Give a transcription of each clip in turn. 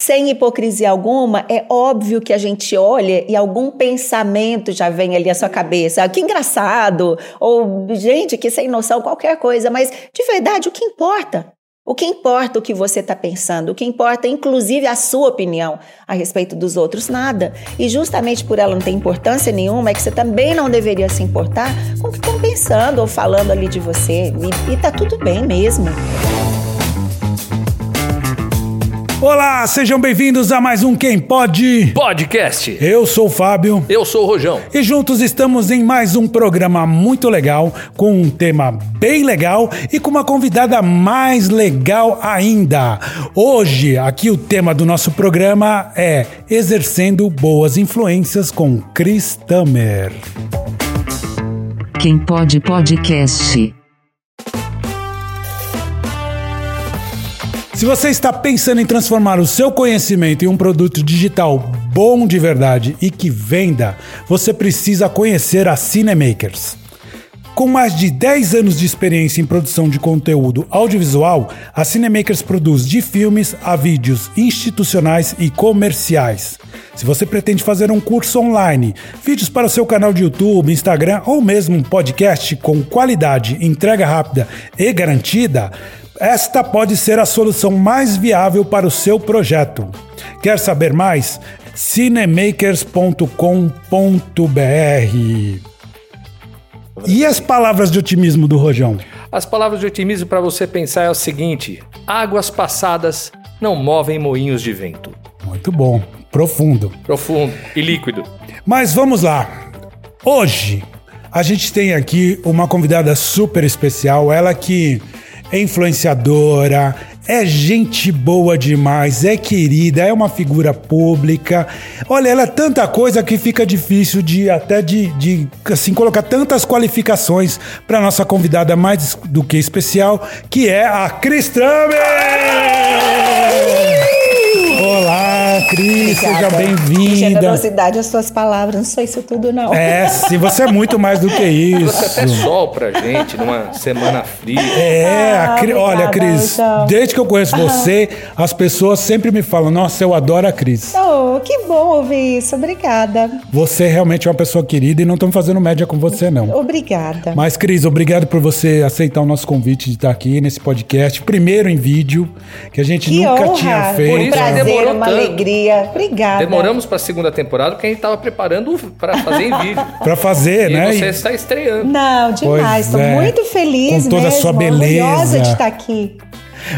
sem hipocrisia alguma, é óbvio que a gente olha e algum pensamento já vem ali à sua cabeça. Que engraçado! Ou, gente, que sem noção, qualquer coisa. Mas, de verdade, o que importa? O que importa o que você está pensando? O que importa, inclusive, a sua opinião a respeito dos outros? Nada. E justamente por ela não ter importância nenhuma, é que você também não deveria se importar com o que estão pensando ou falando ali de você. E, e tá tudo bem mesmo. Olá, sejam bem-vindos a mais um Quem Pode Podcast. Eu sou o Fábio Eu sou o Rojão. e juntos estamos em mais um programa muito legal, com um tema bem legal e com uma convidada mais legal ainda. Hoje, aqui o tema do nosso programa é Exercendo Boas Influências com Chris Tamer. Quem pode podcast. Se você está pensando em transformar o seu conhecimento em um produto digital bom de verdade e que venda, você precisa conhecer a Cinemakers. Com mais de 10 anos de experiência em produção de conteúdo audiovisual, a Cinemakers produz de filmes a vídeos institucionais e comerciais. Se você pretende fazer um curso online, vídeos para o seu canal de YouTube, Instagram ou mesmo um podcast com qualidade, entrega rápida e garantida, esta pode ser a solução mais viável para o seu projeto. Quer saber mais? cinemakers.com.br E as palavras de otimismo do Rojão? As palavras de otimismo para você pensar é o seguinte: águas passadas não movem moinhos de vento. Muito bom, profundo. Profundo e líquido. Mas vamos lá. Hoje a gente tem aqui uma convidada super especial, ela que é influenciadora, é gente boa demais, é querida, é uma figura pública. Olha, ela é tanta coisa que fica difícil de até de, de assim colocar tantas qualificações para nossa convidada mais do que especial, que é a Cris Tramer! Cris, seja bem-vinda. Generosidade, as suas palavras, não sou isso tudo, não. É, sim, você é muito mais do que isso. Você até sol pra gente numa semana fria. É, a Ah, Cri- olha, obrigada, Cris, então. desde que eu conheço você, as pessoas sempre me falam: Nossa, eu adoro a Cris. Oh, que bom ouvir isso. Obrigada. Você realmente é uma pessoa querida e não estamos fazendo média com você, não. Obrigada. Mas, Cris, obrigado por você aceitar o nosso convite de estar aqui nesse podcast. Primeiro em vídeo, que a gente Que nunca honra. tinha Por feito. Um isso prazer, demorou uma tanto. alegria. Obrigada. Demoramos pra segunda temporada porque a gente tava preparando pra fazer em vídeo. Pra fazer, E né? você E- está estreando. Não, demais. Estou é. muito feliz Com toda a mesmo. sua beleza. Orgulhosa de estar aqui.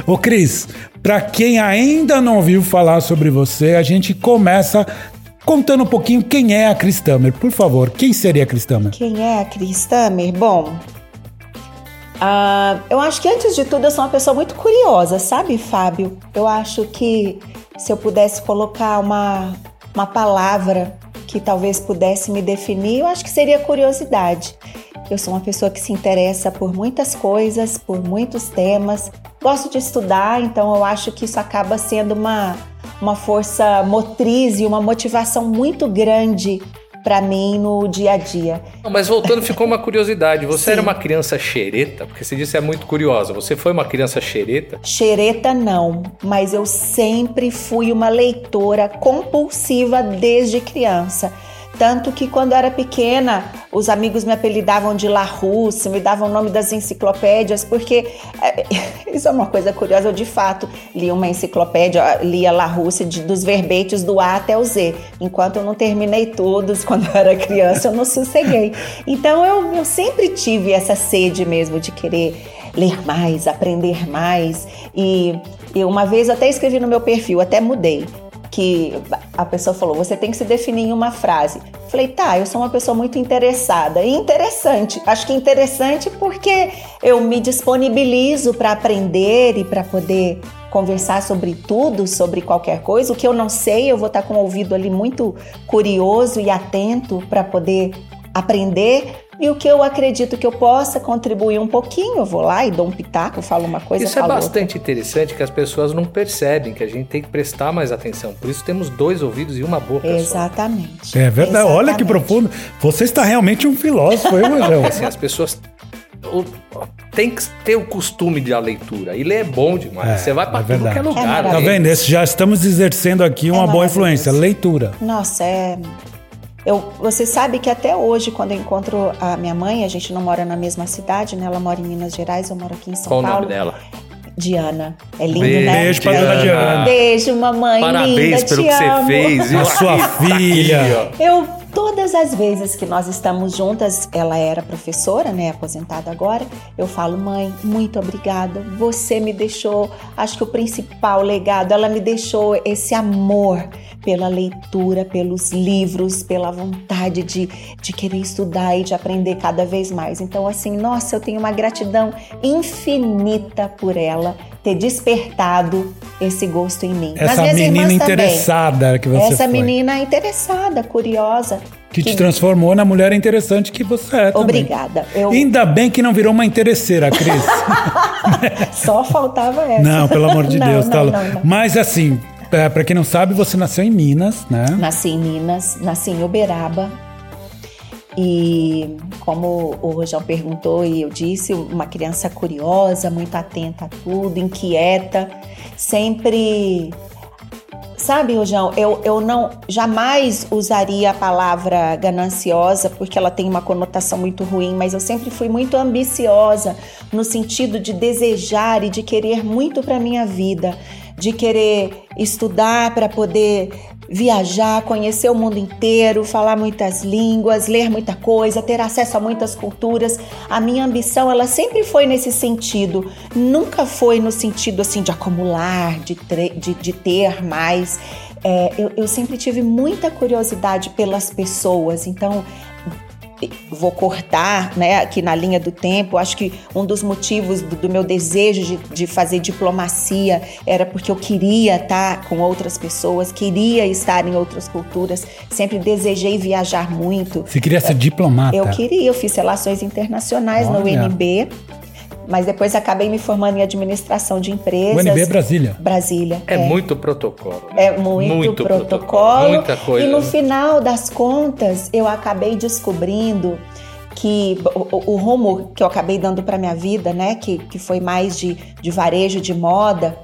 Ô, Cris, pra quem ainda não ouviu falar sobre você, a gente começa contando um pouquinho quem é a Cris Tamer. Por favor, quem seria a Cris Tamer? Quem é a Cris Tamer? Bom, ah, eu acho que antes de tudo eu sou uma pessoa muito curiosa, sabe, Fábio? Eu acho que se eu pudesse colocar uma, uma palavra que talvez pudesse me definir, eu acho que seria curiosidade. Eu sou uma pessoa que se interessa por muitas coisas, por muitos temas. Gosto de estudar, então eu acho que isso acaba sendo uma, uma força motriz e uma motivação muito grande para mim no dia a dia. Não, Mas voltando, ficou uma curiosidade. Você Sim. era uma criança xereta? Porque você disse que é muito curiosa. Você foi uma criança xereta? Xereta não, mas eu sempre fui uma leitora compulsiva desde criança. Tanto que quando eu era pequena, os amigos me apelidavam de La Russe, me davam o nome das enciclopédias, porque é, isso é uma coisa curiosa. Eu, de fato, li uma enciclopédia, lia La Russe de- dos verbetes do A até o Z. Enquanto eu não terminei todos, quando eu era criança, eu não sosseguei. Então, eu, eu sempre tive essa sede mesmo de querer ler mais, aprender mais. E eu, uma vez até escrevi no meu perfil, até mudei, que a pessoa falou: você tem que se definir em uma frase. Falei, tá, eu sou uma pessoa muito interessada e interessante. Acho que interessante porque eu me disponibilizo para aprender e para poder conversar sobre tudo, sobre qualquer coisa. O que eu não sei, eu vou estar com o ouvido ali muito curioso e atento para poder aprender. E o que eu acredito que eu possa contribuir um pouquinho, eu vou lá e dou um pitaco, falo uma coisa, Isso é falo outra. bastante interessante que as pessoas não percebem, que a gente tem que prestar mais atenção. Por isso temos dois ouvidos e uma boca só. Exatamente. É verdade, olha que Exatamente. profundo. Você está realmente um filósofo, hein, Rojão? Assim, as pessoas tem que ter o costume de a leitura. E ler é bom demais. É, Você vai pra é tudo que é lugar. É né? Tá vendo? Esse já estamos exercendo aqui uma boa influência. Leitura. Nossa, é. Eu, você sabe que até hoje, quando eu encontro a minha mãe, a gente não mora na mesma cidade, né? Ela mora em Minas Gerais, eu moro aqui em São Qual o Paulo. nome dela? Diana. É lindo, Beijo, né? Beijo pra dona Diana. Beijo, mamãe. Parabéns linda, pelo te que você amo. fez. A sua filha. Aqui, ó. Eu, todas as vezes que nós estamos juntas, ela era professora, né, aposentada agora, eu falo, mãe, muito obrigada, você me deixou, acho que o principal legado, ela me deixou esse amor pela leitura, pelos livros, pela vontade de, de querer estudar e de aprender cada vez mais. Então, assim, nossa, eu tenho uma gratidão infinita por ela ter despertado esse gosto em mim. Essa menina irmãs também. interessada que você Essa foi. menina interessada, curiosa. Que te transformou na mulher interessante que você é também. Obrigada. Eu Ainda bem que não virou uma interesseira, Cris. só faltava essa. não, pelo amor de Não, Deus. tá não, louco. não. Mas assim, é, pra quem não sabe, você nasceu em Minas, né? Nasci em Minas, nasci em Uberaba. E como o Rojão perguntou e eu disse, uma criança curiosa, muito atenta a tudo, inquieta, sempre Sabe, Rojão, eu, eu não jamais usaria a palavra gananciosa porque ela tem uma conotação muito ruim, mas eu sempre fui muito ambiciosa no sentido de desejar e de querer muito para minha vida, de querer estudar para poder viajar, conhecer o mundo inteiro, falar muitas línguas, ler muita coisa, ter acesso a muitas culturas. A minha ambição, ela sempre foi nesse sentido, nunca foi no sentido assim de acumular, de, de, de ter mais. É, eu, eu sempre tive muita curiosidade pelas pessoas, então vou cortar, né, aqui na linha do tempo. Acho que um dos motivos do, do meu desejo de, de fazer diplomacia era porque eu queria estar com outras pessoas, queria estar em outras culturas. Sempre desejei viajar muito. Você queria ser diplomata. Eu queria, eu fiz relações internacionais no Olha. UNB, mas depois acabei me formando em administração de empresas. UNB Brasília. Brasília. É, muito protocolo. né? É muito, protocolo. Muita coisa. E no final das contas, eu acabei descobrindo que o, o- o rumo que eu acabei dando para minha vida, né, que, que foi mais de, de varejo de moda,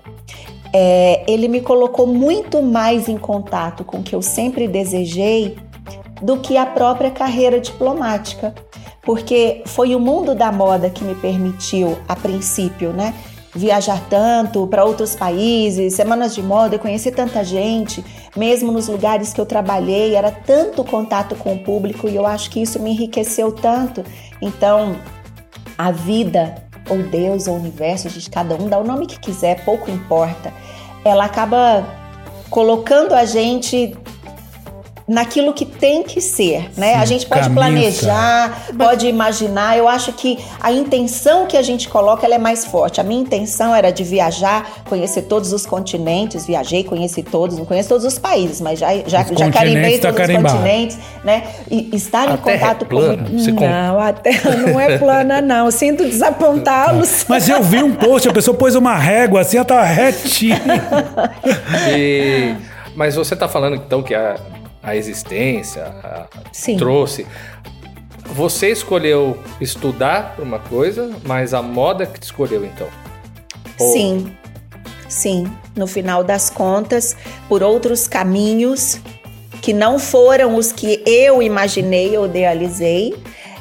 é, ele me colocou muito mais em contato com o que eu sempre desejei do que a própria carreira diplomática. Porque foi o mundo da moda que me permitiu, a princípio, né? Viajar tanto para outros países, semanas de moda, conhecer tanta gente, mesmo nos lugares que eu trabalhei, era tanto contato com o público e eu acho que isso me enriqueceu tanto. Então, a vida, ou Deus, ou o universo, de cada um, dá o nome que quiser, pouco importa. Ela acaba colocando a gente naquilo que tem que ser, né? Sim, a gente pode caminho, planejar, pode imaginar. Eu acho que a intenção que a gente coloca ela é mais forte. A minha intenção era de viajar, conhecer todos os continentes. Viajei, conheci todos, não conheço todos os países, mas já já, Os já carimbei tá todos os continentes, né? E estar A em Terra é contato plana? com Você não, a Terra não é plana não. Sinto desapontá-los. Mas eu vi um post, a pessoa pôs uma régua assim, ela tava retinha. E- mas você está falando então que a, a existência a- trouxe. Você escolheu estudar por uma coisa, mas a moda que te escolheu então. Ou- Sim, sim. No final das contas, por outros caminhos que não foram os que eu imaginei ou idealizei,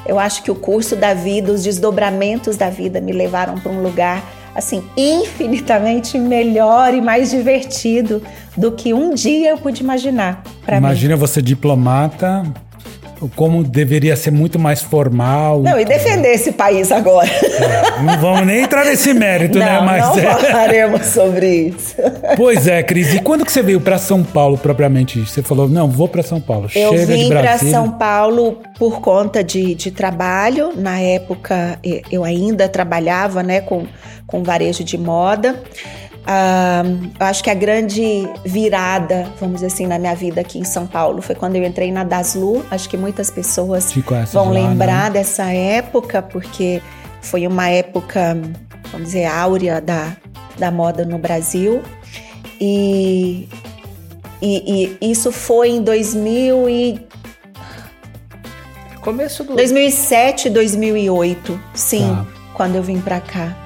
eu acho que o curso da vida, os desdobramentos da vida me levaram para um lugar assim infinitamente melhor e mais divertido do que um dia eu pude imaginar para mim. Imagina você diplomata, como deveria ser muito mais formal. Não, e defender esse país agora. Não vamos nem entrar nesse mérito, né? não, Mas não é. falaremos sobre isso. Pois é, Cris. E quando que você veio pra São Paulo propriamente? Você falou, não, vou pra São Paulo. Eu Chega vim para. São Paulo por conta de, de trabalho. Na época, eu ainda trabalhava né, com, com varejo de moda. Eu acho que a grande virada, vamos dizer assim, na minha vida aqui em São Paulo foi quando eu entrei na Daslu. Acho que muitas pessoas vão lá, lembrar né? dessa época, porque foi uma época, vamos dizer, áurea da, da moda no Brasil. E, e, e isso foi em 2000 e Começo do. 2007, 2008, sim. Tá. quando eu vim pra cá.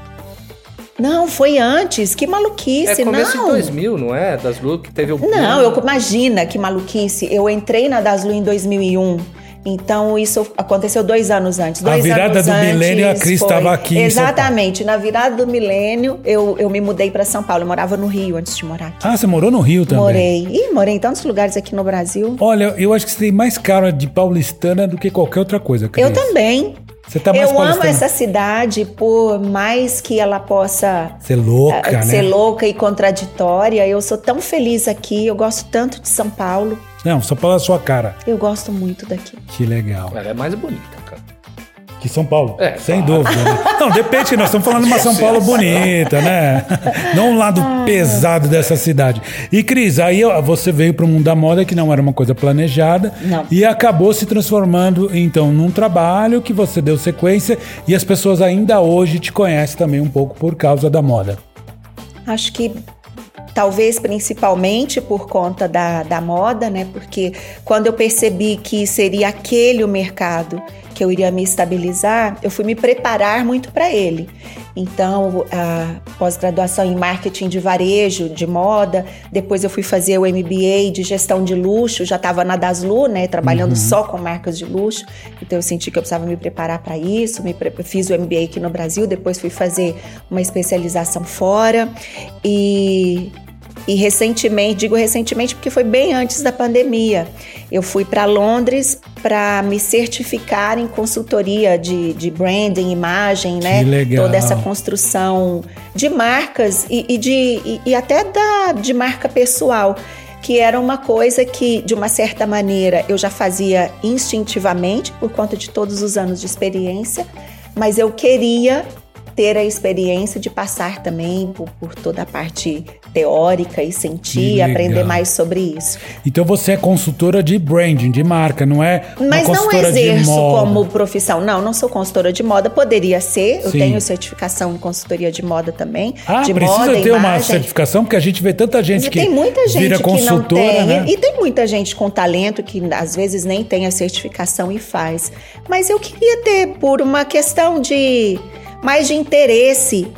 Não, foi antes. Que maluquice, É começo não. de 2000, não é? Das Lu que teve o. Não, eu imagina que maluquice. Eu entrei na Daslu em 2001. Então isso aconteceu dois anos antes. A Dois virada anos do antes milênio, a Cris estava aqui. Exatamente. Na virada do milênio, eu, eu me mudei para São Paulo. Eu morava no Rio antes de morar aqui. Ah, você morou no Rio também? Morei. Ih, morei em tantos lugares aqui no Brasil. Olha, eu acho que você tem mais cara de paulistana do que qualquer outra coisa, Cris. Eu também. Você tá mais eu amo essa cidade por mais que ela possa Ser louca, ah, né? ser louca e contraditória. Eu sou tão feliz aqui. Eu gosto tanto de São Paulo. Não, só pela sua cara. Eu gosto muito daqui. Que legal. Ela é mais bonita. Que São Paulo. É, Sem claro. dúvida. Né? Não, depende, nós estamos falando de uma São Paulo bonita, né? Não um lado pesado dessa cidade. E, Cris, aí você veio para o mundo da moda, que não era uma coisa planejada, Não. e acabou se transformando, então, num trabalho que você deu sequência e as pessoas ainda hoje te conhecem também um pouco por causa da moda. Acho que talvez principalmente por conta da, da moda, né? Porque quando eu percebi que seria aquele o mercado que eu iria me estabilizar, eu fui me preparar muito para ele. Então, a pós-graduação em marketing de varejo, de moda, depois eu fui fazer o MBA de gestão de luxo, já estava na Daslu, né, trabalhando só com marcas de luxo. Então eu senti que eu precisava me preparar para isso, me pre- fiz o MBA aqui no Brasil, depois fui fazer uma especialização fora e e recentemente, digo recentemente porque foi bem antes da pandemia, eu fui para Londres para me certificar em consultoria de, de branding, imagem, né? legal. Toda essa construção de marcas e, e de, e, e até da, de marca pessoal, que era uma coisa que, de uma certa maneira, eu já fazia instintivamente por conta de todos os anos de experiência, mas eu queria ter a experiência de passar também por, por toda a parte teórica e sentir, aprender mais sobre isso. Então você é consultora de branding, de marca, não é uma Mas não exerço como profissão. Não, não sou consultora de moda. Poderia ser. Eu Sim. tenho certificação em consultoria de moda também. Ah, de precisa moda, ter uma imagem. certificação, porque a gente vê tanta gente Mas que tem muita gente vira que não consultora, tem. né? E tem muita gente com talento que às vezes nem tem a certificação e faz. Mas eu queria ter por uma questão de mais de interesse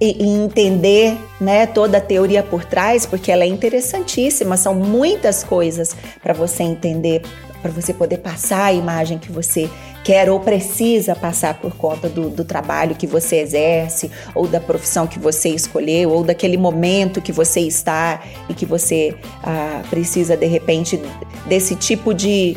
e, e entender né, toda a teoria por trás, porque ela é interessantíssima. São muitas coisas para você entender, para você poder passar a imagem que você quer ou precisa passar por conta do, do trabalho que você exerce, ou da profissão que você escolheu, ou daquele momento que você está e que você ah, precisa, de repente, desse tipo de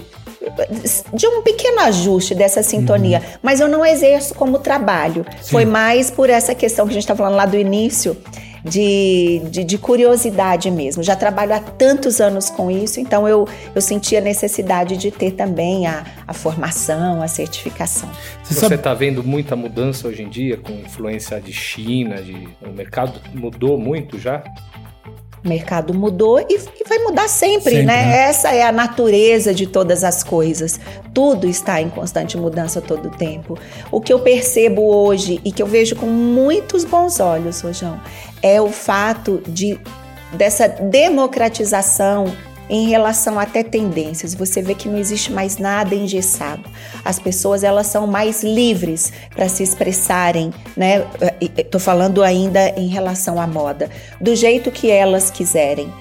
de um pequeno ajuste dessa sintonia, mas eu não exerço como trabalho. Foi mais por essa questão que a gente está falando lá do início, de, de, de curiosidade mesmo. Já trabalho há tantos anos com isso, então eu, eu senti a necessidade de ter também a, a formação, a certificação. Você está vendo muita mudança hoje em dia com influência de China, de o mercado mudou muito já? O mercado mudou e, e vai mudar sempre, Sempre, né? né? Essa é a natureza de todas as coisas. Tudo está em constante mudança todo o tempo. O que eu percebo hoje e que eu vejo com muitos bons olhos, Rojão, é o fato de dessa democratização em relação até tendências. Você vê que não existe mais nada engessado. As pessoas elas são mais livres para se expressarem, né? Estou falando ainda em relação à moda, do jeito que elas quiserem.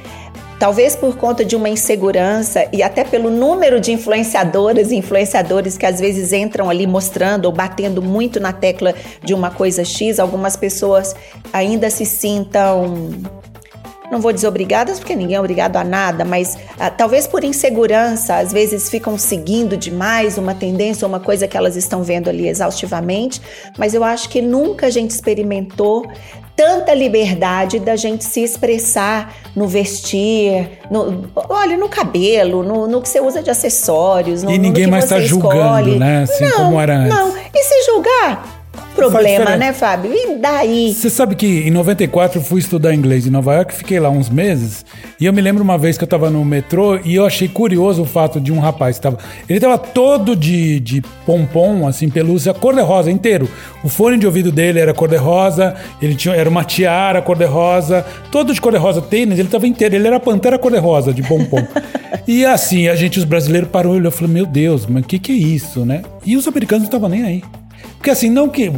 Talvez por conta de uma insegurança e até pelo número de influenciadoras e influenciadores que às vezes entram ali mostrando ou batendo muito na tecla de uma coisa X, algumas pessoas ainda se sintam não vou dizer obrigadas, porque ninguém é obrigado a nada, mas ah, talvez por insegurança, às vezes ficam seguindo demais uma tendência, uma coisa que elas estão vendo ali exaustivamente, mas eu acho que nunca a gente experimentou tanta liberdade da gente se expressar no vestir, no, olha, no cabelo, no, no que você usa de acessórios, no, E ninguém que mais você tá julgando, escolhe. né? Assim não, como era antes. Não, e se julgar? Problema, né, Fábio? E daí? Você sabe que em 94 eu fui estudar inglês em Nova York, fiquei lá uns meses, e eu me lembro uma vez que eu tava no metrô e eu achei curioso o fato de um rapaz que tava. Ele tava todo de, de pompom, assim, pelúcia, cor-de-rosa inteiro. O fone de ouvido dele era cor-de-rosa, ele tinha, era uma tiara cor-de-rosa, todo de cor-de-rosa, tênis, ele tava inteiro, ele era pantera cor-de-rosa de pompom. e assim, a gente, os brasileiros, parou e olhou e falou: Meu Deus, mas o que, que é isso, né? E os americanos não estavam nem aí. Porque assim, não que.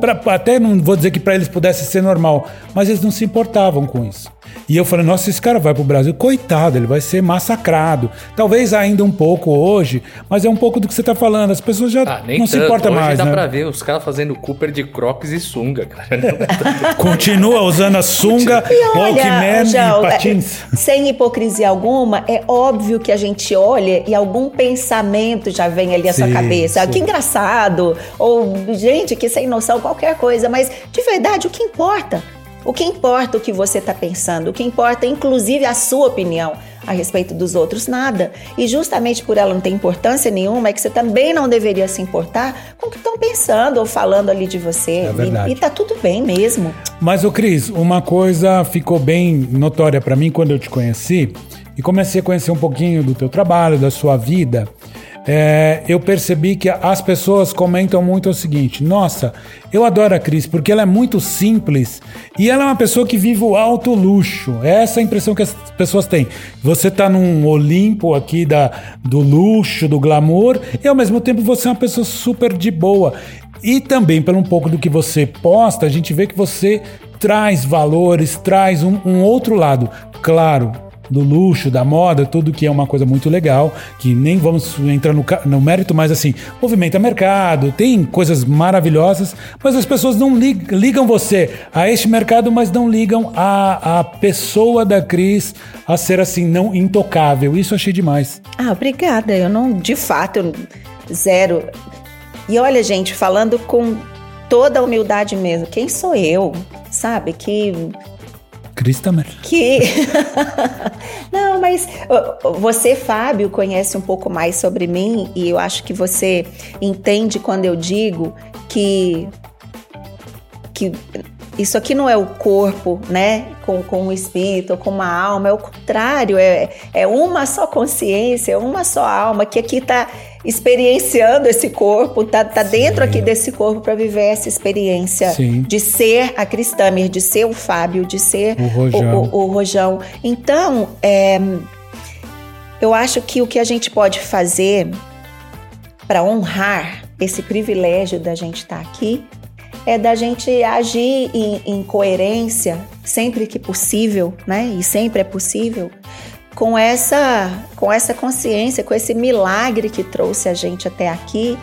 pra- até não vou dizer que para eles pudesse ser normal, mas eles não se importavam com isso. E eu falei, nossa, esse cara vai pro Brasil, coitado, ele vai ser massacrado. Talvez ainda um pouco hoje, mas é um pouco do que você tá falando. As pessoas já Ah, nem não tanto. se importam Hoje mais, dá né? pra ver os caras fazendo Cooper de crocs e sunga, cara. Continua usando a sunga, Walkman e é, patins. sem hipocrisia alguma, é óbvio que a gente olha e algum pensamento já vem ali à sua Sim, cabeça. Ah, sim. Que engraçado! Ou, gente, que sem noção, qualquer coisa. Mas, de verdade, o que importa? O que importa o que você está pensando? O que importa, inclusive, a sua opinião a respeito dos outros? Nada. E justamente por ela não ter importância nenhuma, é que você também não deveria se importar com o que estão pensando ou falando ali de você. É verdade. E, e tá tudo bem mesmo. Mas, ô Cris, uma coisa ficou bem notória pra mim quando eu te conheci e comecei a conhecer um pouquinho do teu trabalho, da sua vida. É, eu percebi que as pessoas comentam muito o seguinte: nossa, eu adoro a Cris porque ela é muito simples e ela é uma pessoa que vive o alto luxo. É essa a impressão que as pessoas têm. Você tá num Olimpo aqui da, do luxo, do glamour, e ao mesmo tempo você é uma pessoa super de boa. E também, pelo um pouco do que você posta, a gente vê que você traz valores, traz um, um outro lado. Claro, do luxo, da moda, tudo que é uma coisa muito legal, que nem vamos entrar no, no mérito, mas assim, movimenta mercado, tem coisas maravilhosas, mas as pessoas não lig- ligam você a este mercado, mas não ligam a, a pessoa da Cris a ser assim, não intocável. Isso eu achei demais. Ah, obrigada. Eu não, de fato, eu- zero. E olha, gente, falando com toda a humildade mesmo, quem sou eu? Sabe? Que. Que... não, mas você, Fábio, conhece um pouco mais sobre mim e eu acho que você entende quando eu digo que. que isso aqui não é o corpo, né? Com, com o espírito, com uma alma, é o contrário, é, é uma só consciência, é uma só alma que aqui está experienciando esse corpo, tá, tá dentro aqui desse corpo para viver essa experiência Sim. de ser a Cristamer, de ser o Fábio, de ser O Rojão. o, o Rojão. Então, é, eu acho que o que a gente pode fazer para honrar esse privilégio da gente estar aqui é da gente agir em, em coerência sempre que possível, né? E sempre é possível com essa com essa consciência, com esse milagre que trouxe a gente até aqui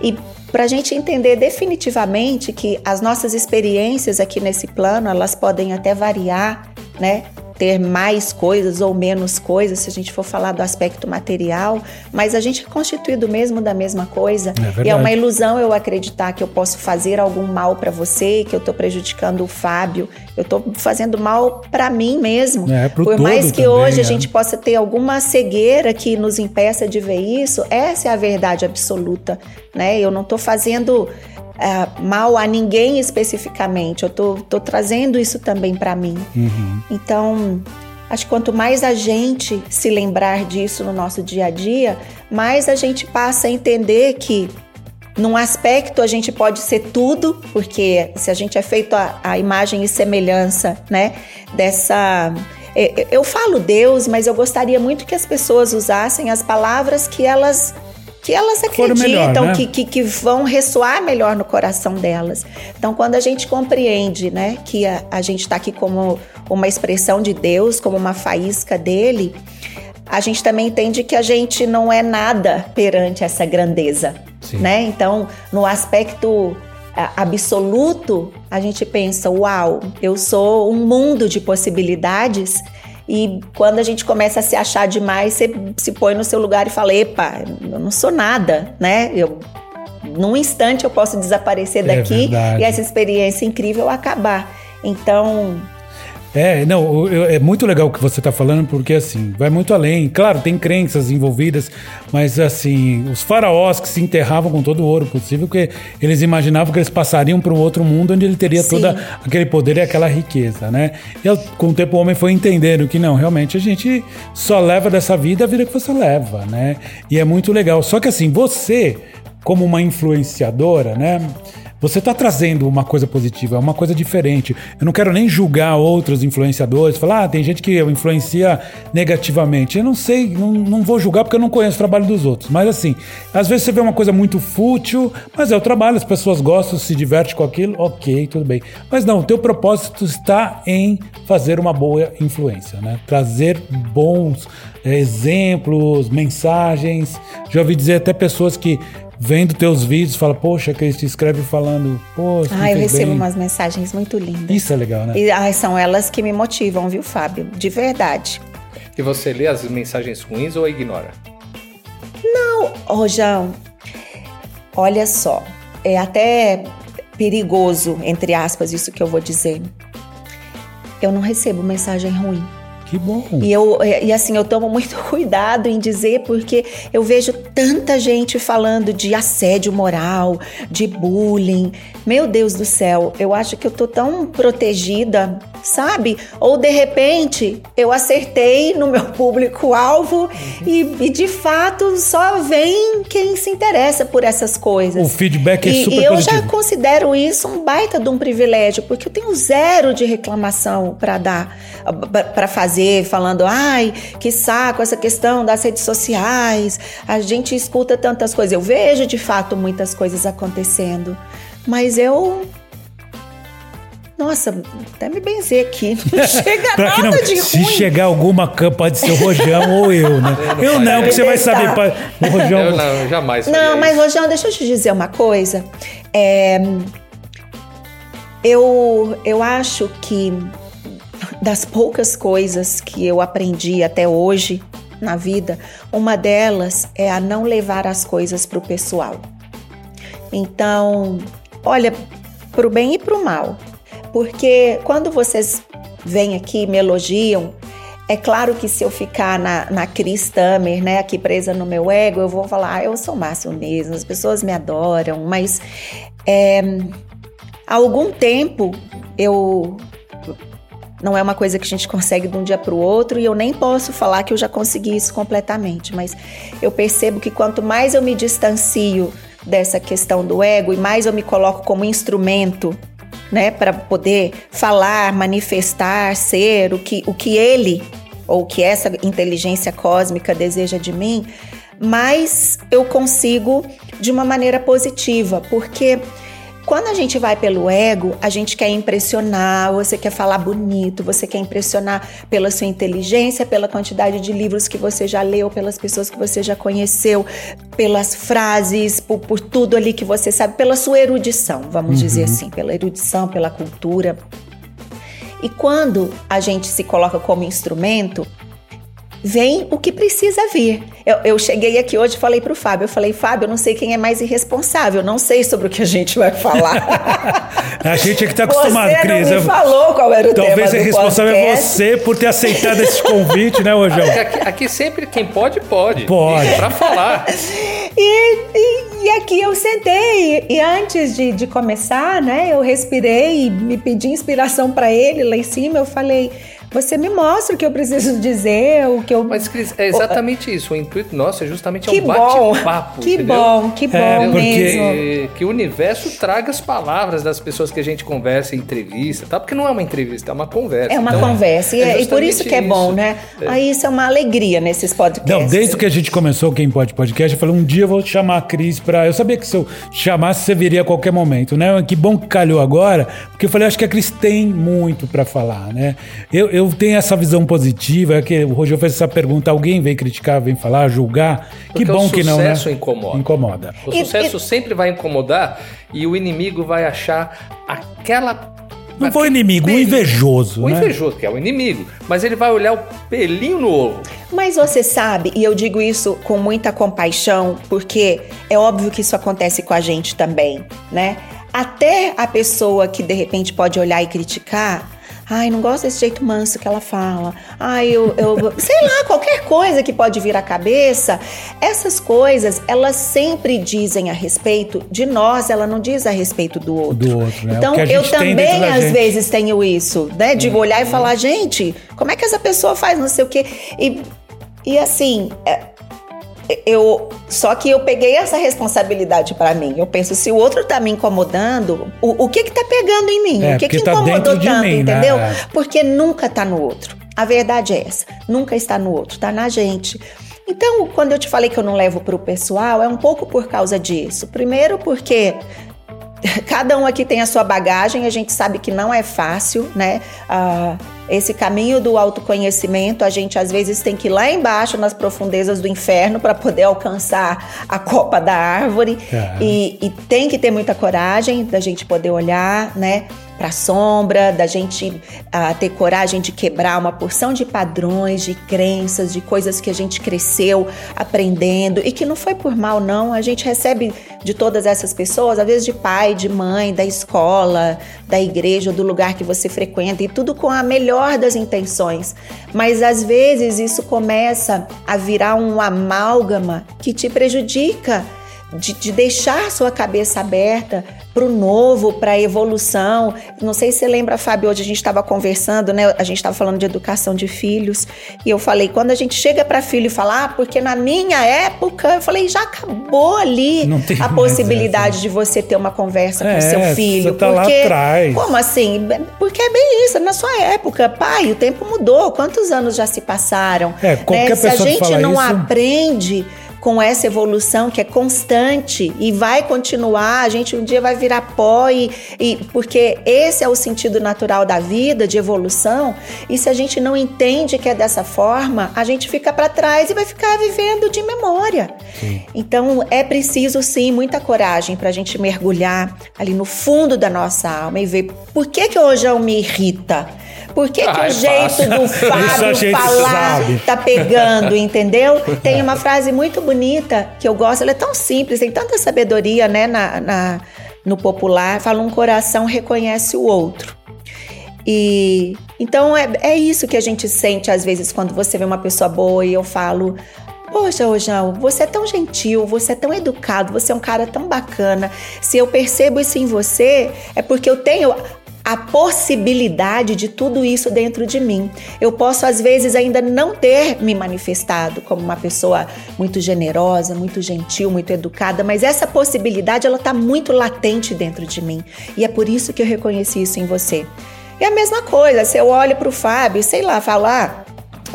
e para a gente entender definitivamente que as nossas experiências aqui nesse plano elas podem até variar, né? Ter mais coisas ou menos coisas, se a gente for falar do aspecto material, mas a gente é constituído mesmo da mesma coisa. É e é uma ilusão eu acreditar que eu posso fazer algum mal para você, que eu tô prejudicando o Fábio, eu tô fazendo mal para mim mesmo. É, pro Por mais que também, hoje é. a gente possa ter alguma cegueira que nos impeça de ver isso, essa é a verdade absoluta, né? Eu não tô fazendo ah, mal a ninguém especificamente, eu tô, tô trazendo isso também para mim. Uhum. Então, acho que quanto mais a gente se lembrar disso no nosso dia a dia, mais a gente passa a entender que num aspecto a gente pode ser tudo, porque se a gente é feito a, a imagem e semelhança, né, dessa é, eu falo Deus, mas eu gostaria muito que as pessoas usassem as palavras que elas que elas acreditam melhor, né? que, que, que vão ressoar melhor no coração delas. Então, quando a gente compreende, né, que a, a gente está aqui como uma expressão de Deus, como uma faísca dele, a gente também entende que a gente não é nada perante essa grandeza, Sim. né? Então, no aspecto absoluto, a gente pensa, uau, eu sou um mundo de possibilidades. E quando a gente começa a se achar demais, você se põe no seu lugar e fala: epa, eu não sou nada, né? Eu, num instante eu posso desaparecer É daqui verdade. e essa experiência incrível acabar. Então, É, não, eu- é muito legal o que você está falando, porque assim, vai muito além. Claro, tem crenças envolvidas, mas assim, os faraós que se enterravam com todo o ouro possível, porque eles imaginavam que eles passariam para um outro mundo onde ele teria Sim. todo aquele poder e aquela riqueza, né? E com o tempo o homem foi entendendo que não, realmente a gente só leva dessa vida a vida que você leva, né? E é muito legal. Só que assim, você, como uma influenciadora, né? Você está trazendo uma coisa positiva, é uma coisa diferente. Eu não quero nem julgar outros influenciadores, falar, ah, tem gente que influencia negativamente. Eu não sei, não, não vou julgar porque eu não conheço o trabalho dos outros. Mas assim, às vezes você vê uma coisa muito fútil, mas é o trabalho, as pessoas gostam, se divertem com aquilo, ok, tudo bem. Mas não, o teu propósito está em fazer uma boa influência, né? Trazer bons é, exemplos, mensagens. Já ouvi dizer até pessoas que vendo teus vídeos, fala, poxa, que te escreve falando, poxa. Ah, eu recebo bem. umas mensagens muito lindas. Isso é legal, né? E ah, são elas que me motivam, viu, Fábio? De verdade. E você lê as mensagens ruins ou ignora? Não, Rojão, olha só, é até perigoso, entre aspas, isso que eu vou dizer. Eu não recebo mensagem ruim. Que bom. E, eu, e assim, eu tomo muito cuidado em dizer, porque eu vejo tanta gente falando de assédio moral, de bullying. Meu Deus do céu, eu acho que eu tô tão protegida, sabe? Ou de repente eu acertei no meu público-alvo uhum. e, e, de fato só vem quem se interessa por essas coisas. O feedback é e, super E eu positivo. já considero isso um baita de um privilégio, porque eu tenho zero de reclamação para dar, para fazer fazer, falando, ai, que saco essa questão das redes sociais, a gente escuta tantas coisas. Eu vejo de fato muitas coisas acontecendo, mas eu nossa, até me benzer aqui. Não chega nada não, de se ruim. Se chegar alguma pode ser o Rojão ou eu, né? Eu não, eu não porque você vai saber. O Rojão... Eu não, jamais. Não, mas Rojão, deixa eu te dizer uma coisa. É, eu, eu acho que das poucas coisas que eu aprendi até hoje na vida, uma delas é a não levar as coisas para o pessoal. Então, olha, para o bem e para o mal, porque quando vocês vêm aqui me elogiam, é claro que se eu ficar na, na Cris Tamer, né, aqui presa no meu ego, eu vou falar, ah, eu sou massa mesmo, as pessoas me adoram, mas é, há algum tempo eu não é uma coisa que a gente consegue de um dia para o outro e eu nem posso falar que eu já consegui isso completamente, mas eu percebo que quanto mais eu me distancio dessa questão do ego e mais eu me coloco como instrumento, né, para poder falar, manifestar, ser o que, o que ele ou que essa inteligência cósmica deseja de mim, mais eu consigo de uma maneira positiva, porque quando a gente vai pelo ego, a gente quer impressionar, você quer falar bonito, você quer impressionar pela sua inteligência, pela quantidade de livros que você já leu, pelas pessoas que você já conheceu, pelas frases, por, por tudo ali que você sabe, pela sua erudição, vamos uhum. dizer assim, pela erudição, pela cultura. E quando a gente se coloca como instrumento, vem o que precisa vir. Eu, eu cheguei aqui hoje e falei para o Fábio, eu falei, Fábio, eu não sei quem é mais irresponsável, não sei sobre o que a gente vai falar. a gente é que está acostumado, você Cris. Não me falou qual era o Talvez tema o responsável é você por ter aceitado esse convite, né, Rojão? Aqui, aqui, sempre quem pode, pode. Pode. Para falar. E, e, e, aqui eu sentei e antes de, de começar, né, eu respirei e me pedi inspiração para ele lá em cima, eu falei você me mostra o que eu preciso dizer, o que eu. Mas, Cris, é exatamente isso. O intuito nosso é justamente que um bate-papo. Que entendeu? bom, que bom é, mesmo. Que, que o universo traga as palavras das pessoas que a gente conversa em entrevista, tá? Porque não é uma entrevista, é uma conversa. É uma então, conversa. E, é, e por isso que é isso. bom, né? É. Aí isso é uma alegria nesses podcasts. Não, desde que a gente começou o Quem Pode Podcast, eu falei, um dia eu vou chamar a Cris pra. Eu sabia que se eu chamasse, você viria a qualquer momento, né? Que bom que calhou agora, porque eu falei, acho que a Cris tem muito para falar, né? Eu, eu tenho essa visão positiva, é que o Rogério fez essa pergunta, alguém vem criticar, vem falar, julgar. Porque que bom que não, né? O sucesso incomoda. Incomoda. O sucesso e, sempre vai incomodar e o inimigo vai achar aquela não foi inimigo, um invejoso. O né? invejoso, que é o inimigo. Mas ele vai olhar o pelinho no ovo. Mas você sabe, e eu digo isso com muita compaixão, porque é óbvio que isso acontece com a gente também, né? Até a pessoa que de repente pode olhar e criticar, Ai, não gosto desse jeito manso que ela fala. Ai, eu, eu sei lá, qualquer coisa que pode vir à cabeça. Essas coisas, elas sempre dizem a respeito de nós, ela não diz a respeito do outro. Do outro né? Então, eu também às gente. vezes tenho isso, né? De hum, olhar e falar, gente, como é que essa pessoa faz não sei o quê? E, e assim, é, eu só que eu peguei essa responsabilidade pra mim. Eu penso, se o outro tá me incomodando, o, o que que tá pegando em mim? É, o que que tá incomodou tanto, mim, né? entendeu? É. Porque nunca tá no outro. A verdade é essa. Nunca está no outro, tá na gente. Então, quando eu te falei que eu não levo pro pessoal, é um pouco por causa disso. Primeiro porque cada um aqui tem a sua bagagem, a gente sabe que não é fácil, né? Ah, esse caminho do autoconhecimento, a gente às vezes tem que ir lá embaixo, nas profundezas do inferno, para poder alcançar a copa da árvore. É. E, e tem que ter muita coragem da gente poder olhar, né? Para sombra, da gente ah, ter coragem de quebrar uma porção de padrões, de crenças, de coisas que a gente cresceu aprendendo e que não foi por mal, não. A gente recebe de todas essas pessoas, às vezes de pai, de mãe, da escola, da igreja, do lugar que você frequenta, e tudo com a melhor das intenções. Mas às vezes isso começa a virar um amálgama que te prejudica de, de deixar sua cabeça aberta para o novo, para a evolução. Não sei se você lembra, Fábio, hoje a gente estava conversando, né? A gente estava falando de educação de filhos e eu falei, quando a gente chega para filho e fala, ah, porque na minha época, eu falei, já acabou ali a possibilidade de você ter uma conversa com É, seu filho. você tá lá porque, atrás. Como assim? Porque é bem isso, na sua época, pai, o tempo mudou. Quantos anos já se passaram? É, qualquer né? Se a pessoa gente não isso- aprende com essa evolução que é constante e vai continuar, a gente um dia vai virar pó e, e- porque esse é o sentido natural da vida, de evolução. E se a gente não entende que é dessa forma, a gente fica para trás e vai ficar vivendo de memória. Então é preciso sim muita coragem para a gente mergulhar ali no fundo da nossa alma e ver por que que hoje eu me irrita. Por que, que Ah, o é jeito fácil. do Fábio falar sabe. tá pegando, entendeu? Tem uma frase muito bonita que eu gosto, ela é tão simples, tem tanta sabedoria, né, na, na- no popular. Fala, um coração reconhece o outro. E então é, é isso que a gente sente às vezes quando você vê uma pessoa boa e eu falo. Poxa, Rojão, você é tão gentil, você é tão educado, você é um cara tão bacana. Se eu percebo isso em você, é porque eu tenho a possibilidade de tudo isso dentro de mim. Eu posso, às vezes, ainda não ter me manifestado como uma pessoa muito generosa, muito gentil, muito educada, mas essa possibilidade ela está muito latente dentro de mim. E é por isso que eu reconheci isso em você. E a mesma coisa, se eu olho para o Fábio, sei lá, falar.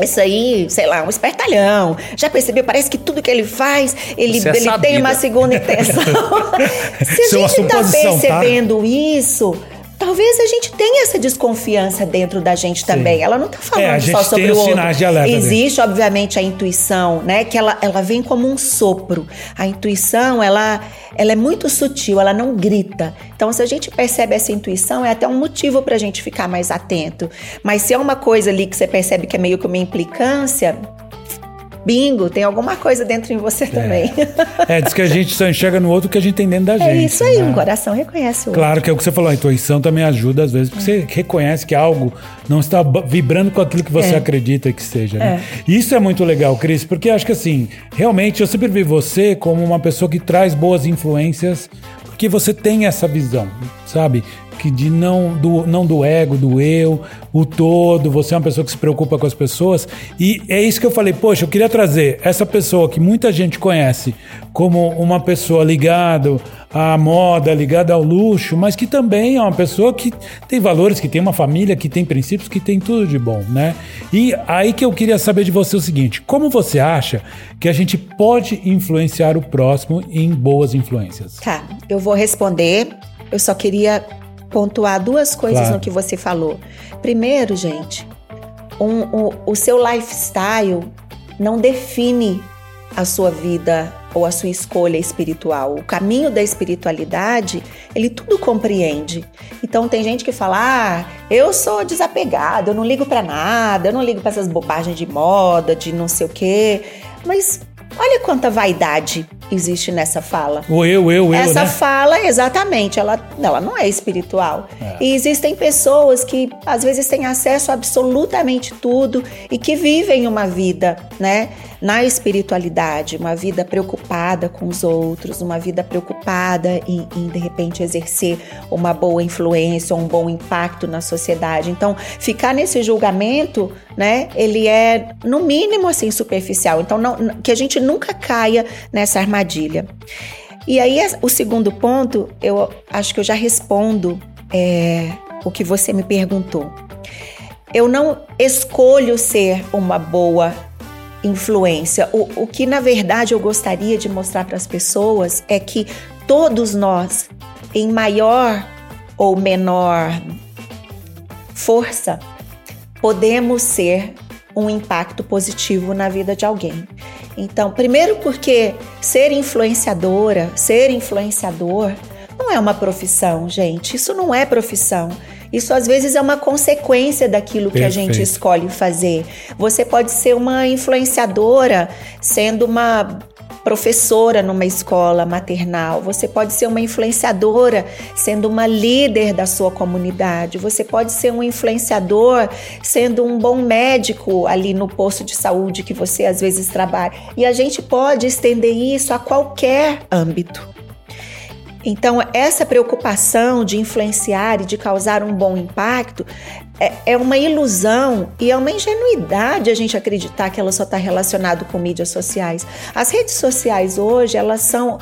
Isso aí, sei lá, um espertalhão. Já percebeu? Parece que tudo que ele faz, ele, é ele tem uma segunda intenção. Se é a gente tá suposição, tá? percebendo isso, talvez a gente tenha essa desconfiança dentro da gente também. Ela não tá falando É, a gente só sobre o outro. sinais de alerta. Existe, obviamente, a intuição, né? Que ela, ela vem como um sopro. A intuição, ela, ela é muito sutil, ela não grita. Então, se a gente percebe essa intuição, é até um motivo pra gente ficar mais atento. Mas se é uma coisa ali que você percebe que é meio que uma implicância, bingo, tem alguma coisa dentro em você também. É, diz que a gente só enxerga no outro o que a gente tem dentro da gente. É isso aí, né? um coração reconhece o outro. Claro que é o que você falou, a intuição também ajuda às vezes, porque você reconhece que algo não está vibrando com aquilo que você É. acredita que seja. Né? E Isso é muito legal, Cris, porque acho que assim, realmente eu sempre vi você como uma pessoa que traz boas influências, porque você tem essa visão, sabe? Que de não do, não do ego, do eu, o todo, você é uma pessoa que se preocupa com as pessoas. E é isso que eu falei, poxa, eu queria trazer essa pessoa que muita gente conhece como uma pessoa ligada à moda, ligada ao luxo, mas que também é uma pessoa que tem valores, que tem uma família, que tem princípios, que tem tudo de bom, né? E aí que eu queria saber de você o seguinte: como você acha que a gente pode influenciar o próximo em boas influências? Tá, eu vou responder. Eu só queria pontuar duas coisas Claro. no que você falou. Primeiro, gente, um- um- o seu lifestyle não define a sua vida ou a sua escolha espiritual. O caminho da espiritualidade, ele tudo compreende. Então tem gente que fala: "Ah, eu sou desapegado, eu não ligo pra nada, eu não ligo pra essas bobagens de moda, de não sei o quê". Mas olha quanta vaidade existe nessa fala. O eu, eu, eu, Essa né? fala, exatamente, ela, ela não é espiritual. E existem pessoas que às vezes têm acesso a absolutamente tudo e que vivem uma vida, né, na espiritualidade, uma vida preocupada com os outros, uma vida preocupada em, em, de repente exercer uma boa influência, um bom impacto na sociedade. Então, ficar nesse julgamento, né, ele é no mínimo assim superficial. Então, não, que a gente nunca caia nessa armadilha. E aí, o segundo ponto, eu acho que eu já respondo é, o que você me perguntou. Eu não escolho ser uma boa influência. O, o que, na verdade, eu gostaria de mostrar para as pessoas é que todos nós, em maior ou menor força, podemos ser um impacto positivo na vida de alguém. Então, primeiro porque ser influenciadora, ser influenciador, não é uma profissão, gente. Isso não é profissão. Isso às vezes é uma consequência daquilo que a gente Perfeito. escolhe fazer. Você pode ser uma influenciadora sendo uma professora numa escola maternal, você pode ser uma influenciadora sendo uma líder da sua comunidade, você pode ser um influenciador sendo um bom médico ali no posto de saúde que você às vezes trabalha. E a gente pode estender isso a qualquer âmbito. Então, essa preocupação de influenciar e de causar um bom impacto é, é uma ilusão e é uma ingenuidade a gente acreditar que ela só está relacionada com mídias sociais. As redes sociais hoje, elas são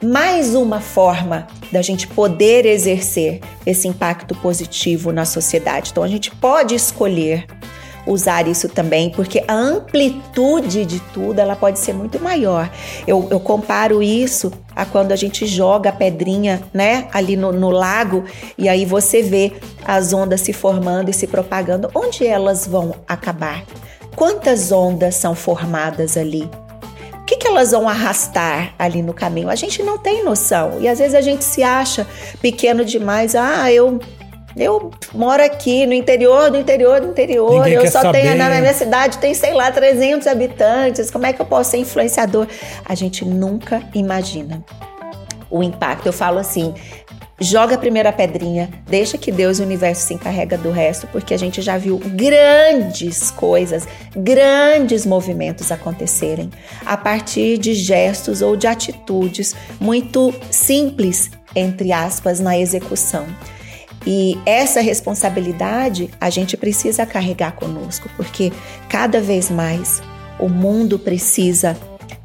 mais uma forma da gente poder exercer esse impacto positivo na sociedade. Então, a gente pode escolher usar isso também, porque a amplitude de tudo ela pode ser muito maior. Eu, eu comparo isso a quando a gente joga a pedrinha, né, ali no, no lago e aí você vê as ondas se formando e se propagando. Onde elas vão acabar? Quantas ondas são formadas ali? O que, que elas vão arrastar ali no caminho? A gente não tem noção. E às vezes a gente se acha pequeno demais. Ah, eu eu moro aqui no interior do interior do interior. Ninguém eu só saber. tenho na minha cidade tem, sei lá, 300 habitantes. Como é que eu posso ser influenciador? A gente nunca imagina o impacto. Eu falo assim, joga a primeira pedrinha, deixa que Deus e o universo se encarrega do resto, porque a gente já viu grandes coisas, grandes movimentos acontecerem a partir de gestos ou de atitudes muito simples, entre aspas, na execução. E essa responsabilidade a gente precisa carregar conosco, porque cada vez mais o mundo precisa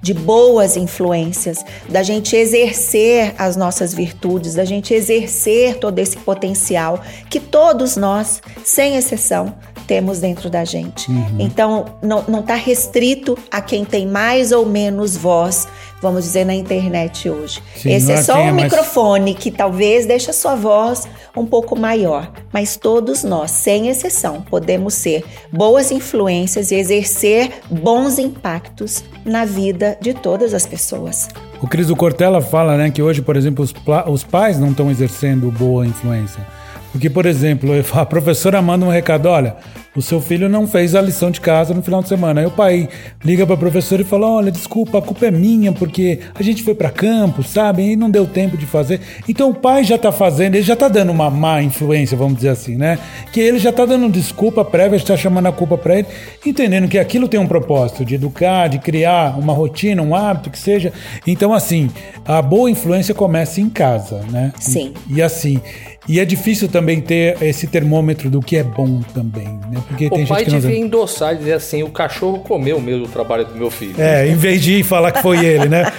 de boas influências, da gente exercer as nossas virtudes, da gente exercer todo esse potencial que todos nós, sem exceção, temos dentro da gente. Então, não está restrito a quem tem mais ou menos voz, vamos dizer, na internet hoje. Sim, Esse é é só um é mais- microfone que talvez deixe a sua voz um pouco maior, mas todos nós, sem exceção, podemos ser boas influências e exercer bons impactos na vida de todas as pessoas. O Cris do Cortella fala né, que hoje, por exemplo, os, os pais não estão exercendo boa influência. Porque, por exemplo, a professora manda um recado: olha, o seu filho não fez a lição de casa no final de semana. Aí o pai liga para a professora e fala: olha, desculpa, a culpa é minha, porque a gente foi para campo, sabe? E não deu tempo de fazer. Então o pai já está fazendo, ele já está dando uma má influência, vamos dizer assim, né? Que ele já está dando desculpa prévia, está chamando a culpa para ele, entendendo que aquilo tem um propósito de educar, de criar uma rotina, um hábito que seja. Então, assim, a boa influência começa em casa, né? Sim. E, e assim, e é difícil também ter esse termômetro do que é bom também, né? Porque tem O pai gente que devia endossar e dizer assim: o cachorro comeu mesmo o trabalho do meu filho. É, em vez de falar que foi ele, né?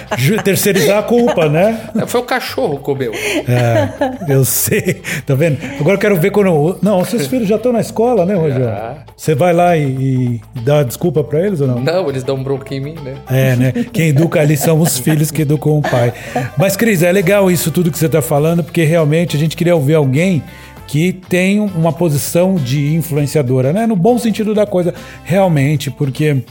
Terceirizar a culpa, né? Foi o cachorro que comeu. É, eu sei. Tá vendo? Agora eu quero ver quando. Não, os seus filhos já estão na escola, né, Rogério? Você vai lá e, e dá desculpa pra eles ou não? Não, eles dão bronca em mim, né? É, né? Quem educa ali são os filhos que educam o pai. Mas, Cris, é legal isso tudo que você está falando, porque realmente a gente queria ouvir alguém que tem uma posição de influenciadora, né? No bom sentido da coisa, realmente, porque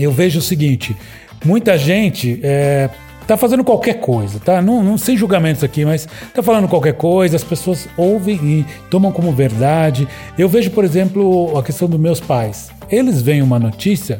eu vejo o seguinte: muita gente é, tá fazendo qualquer coisa, tá? Não, não sem julgamentos aqui, mas tá falando qualquer coisa, as pessoas ouvem e tomam como verdade. Eu vejo, por exemplo, a questão dos meus pais. Eles veem uma notícia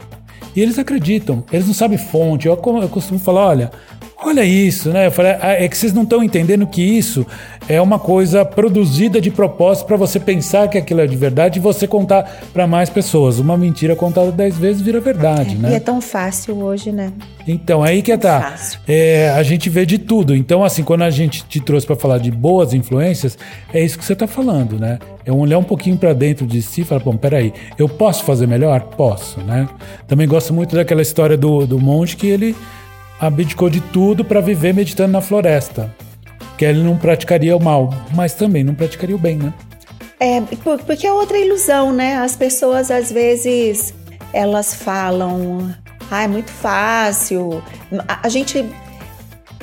e eles acreditam, eles não sabem fonte. Eu, eu costumo falar: olha, Olha isso, né? Eu falei, ah, é que vocês não estão entendendo que isso é uma coisa produzida de propósito para você pensar que aquilo é de verdade e você contar para mais pessoas. Uma mentira contada dez vezes vira verdade, E né? é tão fácil hoje, né? Então, aí que tá. Fácil. É, a gente vê de tudo. Então, assim, quando a gente te trouxe para falar de boas influências, é isso que você tá falando, né? É um olhar um pouquinho para dentro de si e falar, bom, peraí, eu posso fazer melhor? Posso, né? Também gosto muito daquela história do, do monge que ele abdicou de tudo para viver meditando na floresta. Que ele não praticaria o mal, mas também não praticaria o bem, né? É, por- porque é outra ilusão, né? As pessoas às vezes elas falam, ah, é muito fácil. A, a gente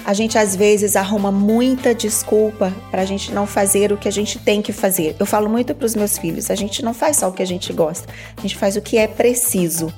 a gente às vezes arruma muita desculpa pra gente não fazer o que a gente tem que fazer. Eu falo muito pros meus filhos, a gente não faz só o que a gente gosta, a gente faz o que é preciso.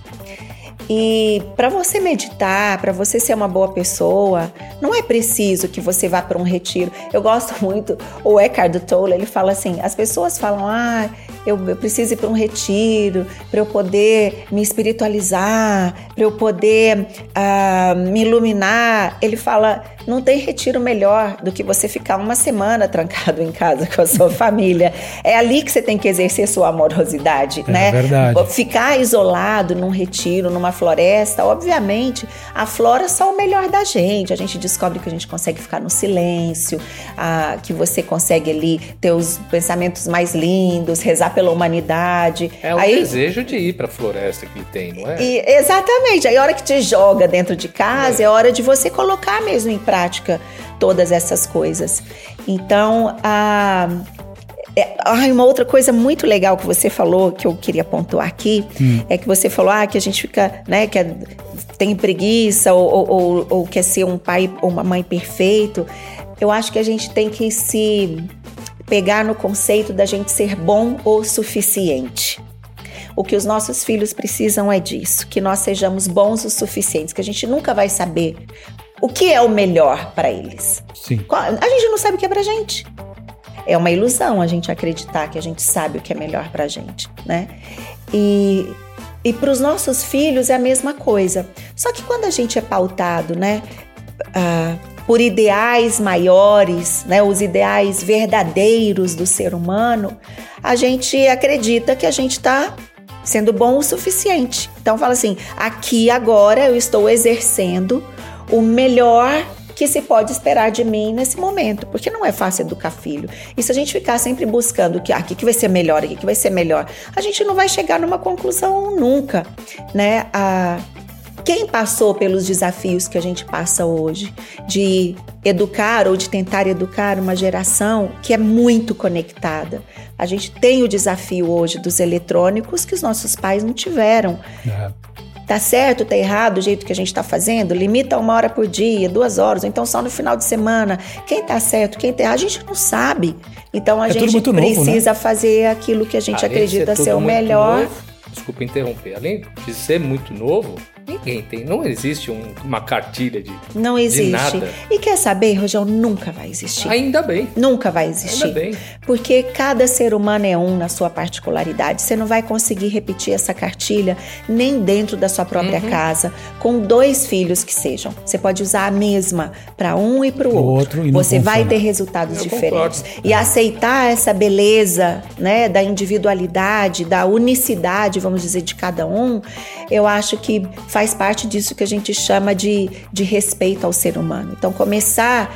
E para você meditar, para você ser uma boa pessoa, não é preciso que você vá para um retiro. Eu gosto muito, o Eckhart Tolle, ele fala assim: as pessoas falam, ah, eu, eu preciso ir para um retiro para eu poder me espiritualizar, para eu poder ah, me iluminar. Ele fala: não tem retiro melhor do que você ficar uma semana trancado em casa com a sua família. É ali que você tem que exercer sua amorosidade, É né? verdade. Ficar isolado num retiro, numa floresta, obviamente, aflora só o melhor da gente. A gente descobre que a gente consegue ficar no silêncio, ah, que você consegue ali ter os pensamentos mais lindos, rezar pela humanidade. É o Aí, desejo de ir pra floresta que tem, não é? e- exatamente. Aí a hora que te joga dentro de casa, é, É. hora de você colocar mesmo em prática todas essas coisas. Então, a. Ai, uma outra coisa muito legal que você falou, que eu queria pontuar aqui, é que você falou ah, que a gente fica, né, que é- tem preguiça ou, ou- ou- ou quer ser um pai ou uma mãe perfeito. Eu acho que a gente tem que se pegar no conceito da gente ser bom o suficiente. O que os nossos filhos precisam é disso, que nós sejamos bons o suficientes, que a gente nunca vai saber o que é o melhor para eles. Sim. A gente não sabe o que é pra gente. É uma ilusão a gente acreditar que a gente sabe o que é melhor pra gente, né? E, e para os nossos filhos é a mesma coisa. Só que quando a gente é pautado, né, ah, por ideais maiores, né, os ideais verdadeiros do ser humano, a gente acredita que a gente está sendo bom o suficiente. Então fala assim, aqui agora eu estou exercendo o melhor que se pode esperar de mim nesse momento, porque não é fácil educar filho. E se a gente ficar sempre buscando que ah, que, vai ser melhor, o que, que vai ser melhor, a gente não vai chegar numa conclusão nunca, né? A, quem passou pelos desafios que a gente passa hoje, de educar ou de tentar educar uma geração que é muito conectada. A gente tem o desafio hoje dos eletrônicos que os nossos pais não tiveram. É. Tá certo, tá errado o jeito que a gente tá fazendo? Limita uma hora por dia, duas horas, ou então só no final de semana. Quem tá certo, quem tá errado, a gente não sabe. Então a É gente muito novo, precisa fazer aquilo que a gente Além de acredita tudo ser o melhor. novo, desculpa interromper. Além de ser muito novo, ninguém tem. Não existe um- uma cartilha de. Não existe. nada. E quer saber, Rojão? Nunca vai existir. Ainda bem. Nunca vai existir. Ainda bem. Porque cada ser humano é um na sua particularidade. Você não vai conseguir repetir essa cartilha nem dentro da sua própria Uhum. casa, com dois filhos que sejam. Você pode usar a mesma para um e para o outro. outro e Você vai ter resultados Eu diferentes. concordo. E aceitar essa beleza, né, da individualidade, da unicidade, vamos dizer, de cada um, eu acho que faz parte disso que a gente chama de, de respeito ao ser humano. Então, começar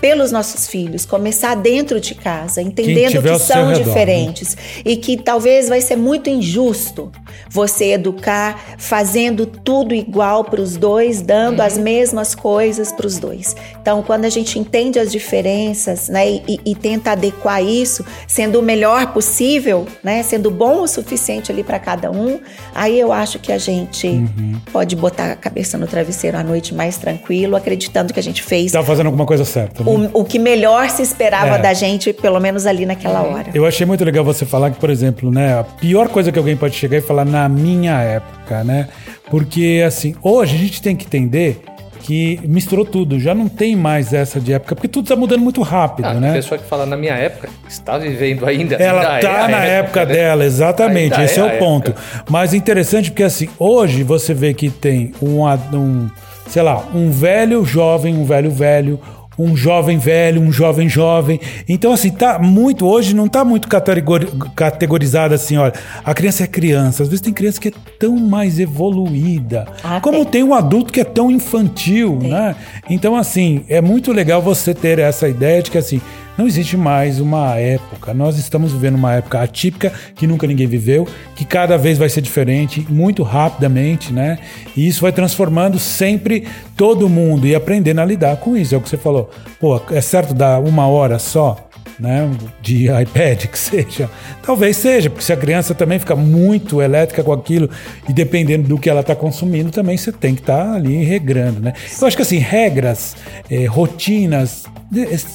pelos nossos filhos, começar dentro de casa, entendendo que são redor, né? diferentes e que talvez vai ser muito injusto você educar fazendo tudo igual para os dois, dando as mesmas coisas para os dois. Então, quando a gente entende as diferenças, né, e, e- e tenta adequar isso, sendo o melhor possível, né, sendo bom o suficiente ali para cada um, aí eu acho que a gente Uhum. pode botar a cabeça no travesseiro à noite mais tranquilo, acreditando que a gente fez Tá fazendo alguma coisa certa. O, o que melhor se esperava É. da gente, pelo menos ali naquela hora. Eu achei muito legal você falar que, por exemplo, né, a pior coisa que alguém pode chegar e falar na minha época, né? Porque assim, hoje a gente tem que entender que misturou tudo, já não tem mais essa de época, porque tudo está mudando muito rápido, Ah, né? A pessoa que fala na minha época está vivendo ainda. Ela ainda tá é na época né? dela, exatamente. Ainda esse é, é o ponto. época. Mas interessante porque assim, hoje você vê que tem um, um sei lá, um velho jovem, um velho velho, um jovem velho, um jovem jovem. Então, assim, tá muito. Hoje não tá muito categori- categorizado assim, olha. A criança é criança. Às vezes tem criança que é tão mais evoluída. Ah, como tem. tem um adulto que é tão infantil, né? Então, assim, é muito legal você ter essa ideia de que, assim, não existe mais uma época. Nós estamos vivendo uma época atípica que nunca ninguém viveu, que cada vez vai ser diferente, muito rapidamente, né? E isso vai transformando sempre todo mundo e aprendendo a lidar com isso. É o que você falou. Pô, é certo dar uma hora só? Né, de iPad que seja, talvez seja, porque se a criança também fica muito elétrica com aquilo e dependendo do que ela está consumindo, também você tem que estar ali regrando, né? Eu acho que assim regras, eh, rotinas,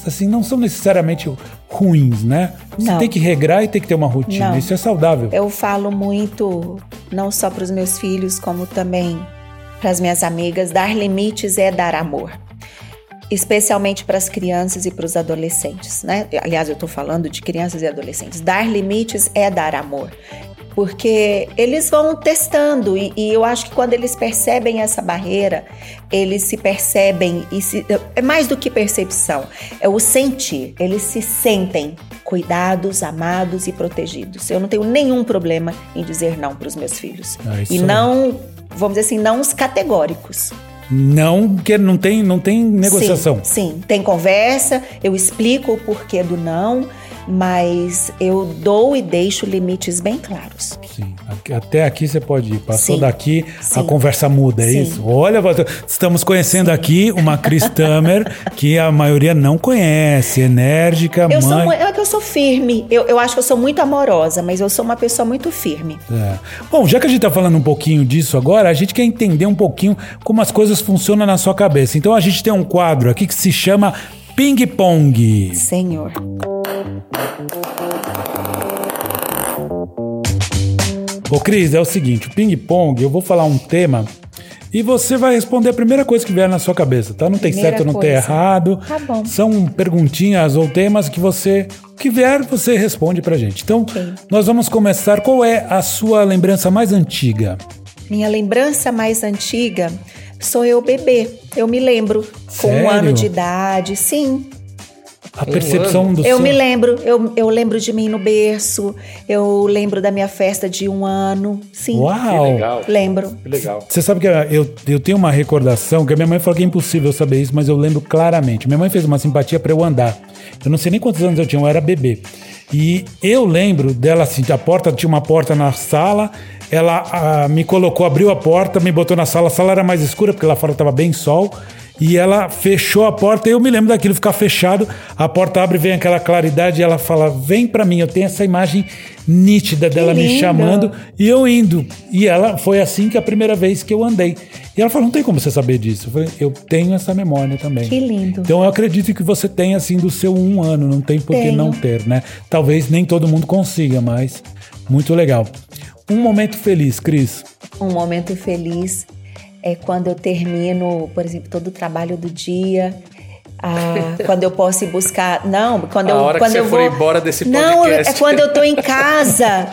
assim não são necessariamente ruins, né? Você Não. tem que regrar e tem que ter uma rotina, Não. isso é saudável. Eu falo muito, não só para os meus filhos, como também para as minhas amigas, dar limites é dar amor. Especialmente para as crianças e para os adolescentes, né? Aliás, eu estou falando de crianças e adolescentes. Dar limites é dar amor. Porque eles vão testando, e, e eu acho que quando eles percebem essa barreira, eles se percebem, e se, é mais do que percepção, é o sentir. Eles se sentem cuidados, amados e protegidos. Eu não tenho nenhum problema em dizer não para os meus filhos. Ah, e não, vamos dizer assim, não os categóricos. Não que não tem não tem negociação. Sim, sim, tem conversa, eu explico o porquê do não, mas eu dou e deixo limites bem claros. Sim, até aqui você pode ir. Passou Sim, daqui, a sim. conversa muda, é Sim. isso? Olha, estamos conhecendo aqui uma Cris Tamer que a maioria não conhece, enérgica, Eu sou, mãe. mu- é que eu sou firme. Eu, eu acho que eu sou muito amorosa, mas eu sou uma pessoa muito firme. É. Bom, já que a gente tá falando um pouquinho disso agora, a gente quer entender um pouquinho como as coisas funcionam na sua cabeça. Então a gente tem um quadro aqui que se chama Ping Pong. Senhor. Ô Cris, é o seguinte, o Ping Pong, eu vou falar um tema e você vai responder a primeira coisa que vier na sua cabeça, tá? Não tem Primeira certo, não tem coisa. errado. Tá bom. São perguntinhas ou temas que você, que vier, você responde pra gente. Então, Ok. nós vamos começar. Qual é a sua lembrança mais antiga? Minha lembrança mais antiga sou eu bebê. Eu me lembro com Sério? um ano de idade, sim. A Um percepção ano? do Eu seu... me lembro, eu, eu lembro de mim no berço, eu lembro da minha festa de um ano, sim. Que Uau! legal. Lembro. Que legal. Você sabe que eu, eu tenho uma recordação que a minha mãe falou que é impossível saber isso, mas eu lembro claramente. Minha mãe fez uma simpatia pra eu andar. Eu não sei nem quantos anos eu tinha, eu era bebê. E eu lembro dela assim, a porta tinha uma porta na sala, ela ah, me colocou, abriu a porta, me botou na sala, a sala era mais escura porque lá fora tava bem sol. E ela fechou a porta, e eu me lembro daquilo ficar fechado. A porta abre, vem aquela claridade, e ela fala: Vem pra mim. Eu tenho essa imagem nítida dela me lindo. chamando e eu indo. E ela foi assim que a primeira vez que eu andei. E ela falou: não tem como você saber disso. Eu falei: eu tenho essa memória também. Que lindo. Então eu acredito que você tem assim do seu um ano, não tem por que não ter, né? Talvez nem todo mundo consiga, mas muito legal. Um momento feliz, Cris. Um momento feliz é quando eu termino, por exemplo, todo o trabalho do dia. ah, quando eu posso ir buscar. Não, quando A eu. hora que quando você eu for vou, embora desse Não, é podcast. quando eu tô em casa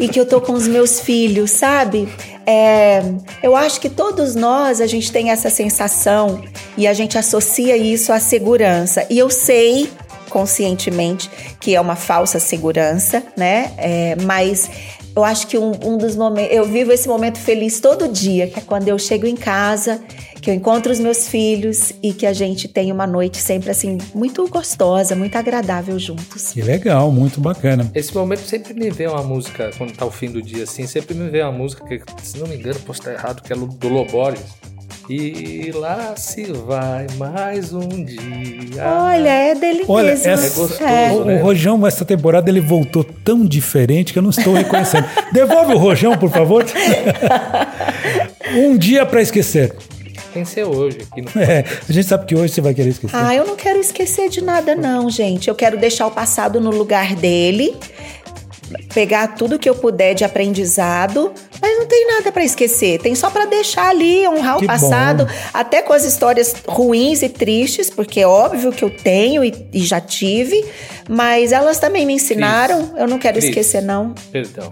e que eu tô com os meus filhos, sabe? É, eu acho que todos nós a gente tem essa sensação e a gente associa isso à segurança. E eu sei conscientemente que é uma falsa segurança, né? É, mas eu acho que um, um dos momentos. Eu vivo esse momento feliz todo dia, que é quando eu chego em casa, que eu encontro os meus filhos e que a gente tem uma noite sempre assim, muito gostosa, muito agradável juntos. Que legal, muito bacana. Esse momento sempre me vem uma música, quando tá o fim do dia assim, sempre me vem uma música que, se não me engano, posso estar errado, que é do Lobores. E lá se vai mais um dia. Olha, é dele Olha, essa- É gostoso, É. o, né? o Rojão, essa temporada, ele voltou tão diferente que eu não estou reconhecendo. Devolve o Rojão, por favor. um dia pra esquecer. Tem que ser hoje aqui no É, a gente sabe que hoje você vai querer esquecer. Ah, eu não quero esquecer de nada, não, gente. Eu quero deixar o passado no lugar dele, pegar tudo que eu puder de aprendizado, mas não tem nada pra esquecer. Tem só pra deixar ali, honrar Que o passado, bom. até com as histórias ruins e tristes, porque é óbvio que eu tenho e, e já tive, mas elas também me ensinaram. Eu não quero Cris. esquecer, não. Perdão.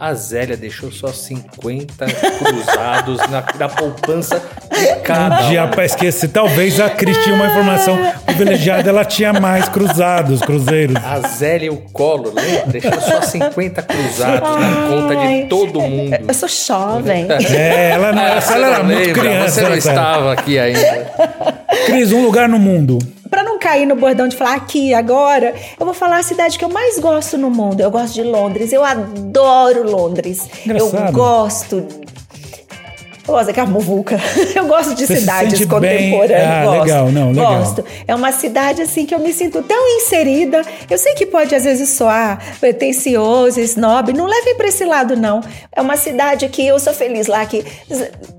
A Zélia deixou só 50 cruzados na, na poupança de cada Um dia pra esquecer. Talvez a Cris tinha uma informação privilegiada, ela tinha mais cruzados, cruzeiros. A Zélia e o Collor, lembra? Deixou só 50 cruzados na conta de Ai, todo mundo. Eu sou jovem. É, ela, não, Ah, ela você era não muito lembra, criança. Você não época. estava aqui ainda. Cris, um lugar no mundo. Não cair no bordão de falar aqui, agora, eu vou falar a cidade que eu mais gosto no mundo. Eu gosto de Londres. Eu adoro Londres. Engraçado. Eu gosto. Eu gosto daquela muvuca. Eu gosto de Você se cidades sente contemporâneas. bem- Ah, gosto. legal, não, legal. Gosto. É uma cidade assim que eu me sinto tão inserida. Eu sei que pode às vezes soar pretencioso, snob. Não levem pra esse lado, não. É uma cidade que eu sou feliz lá, que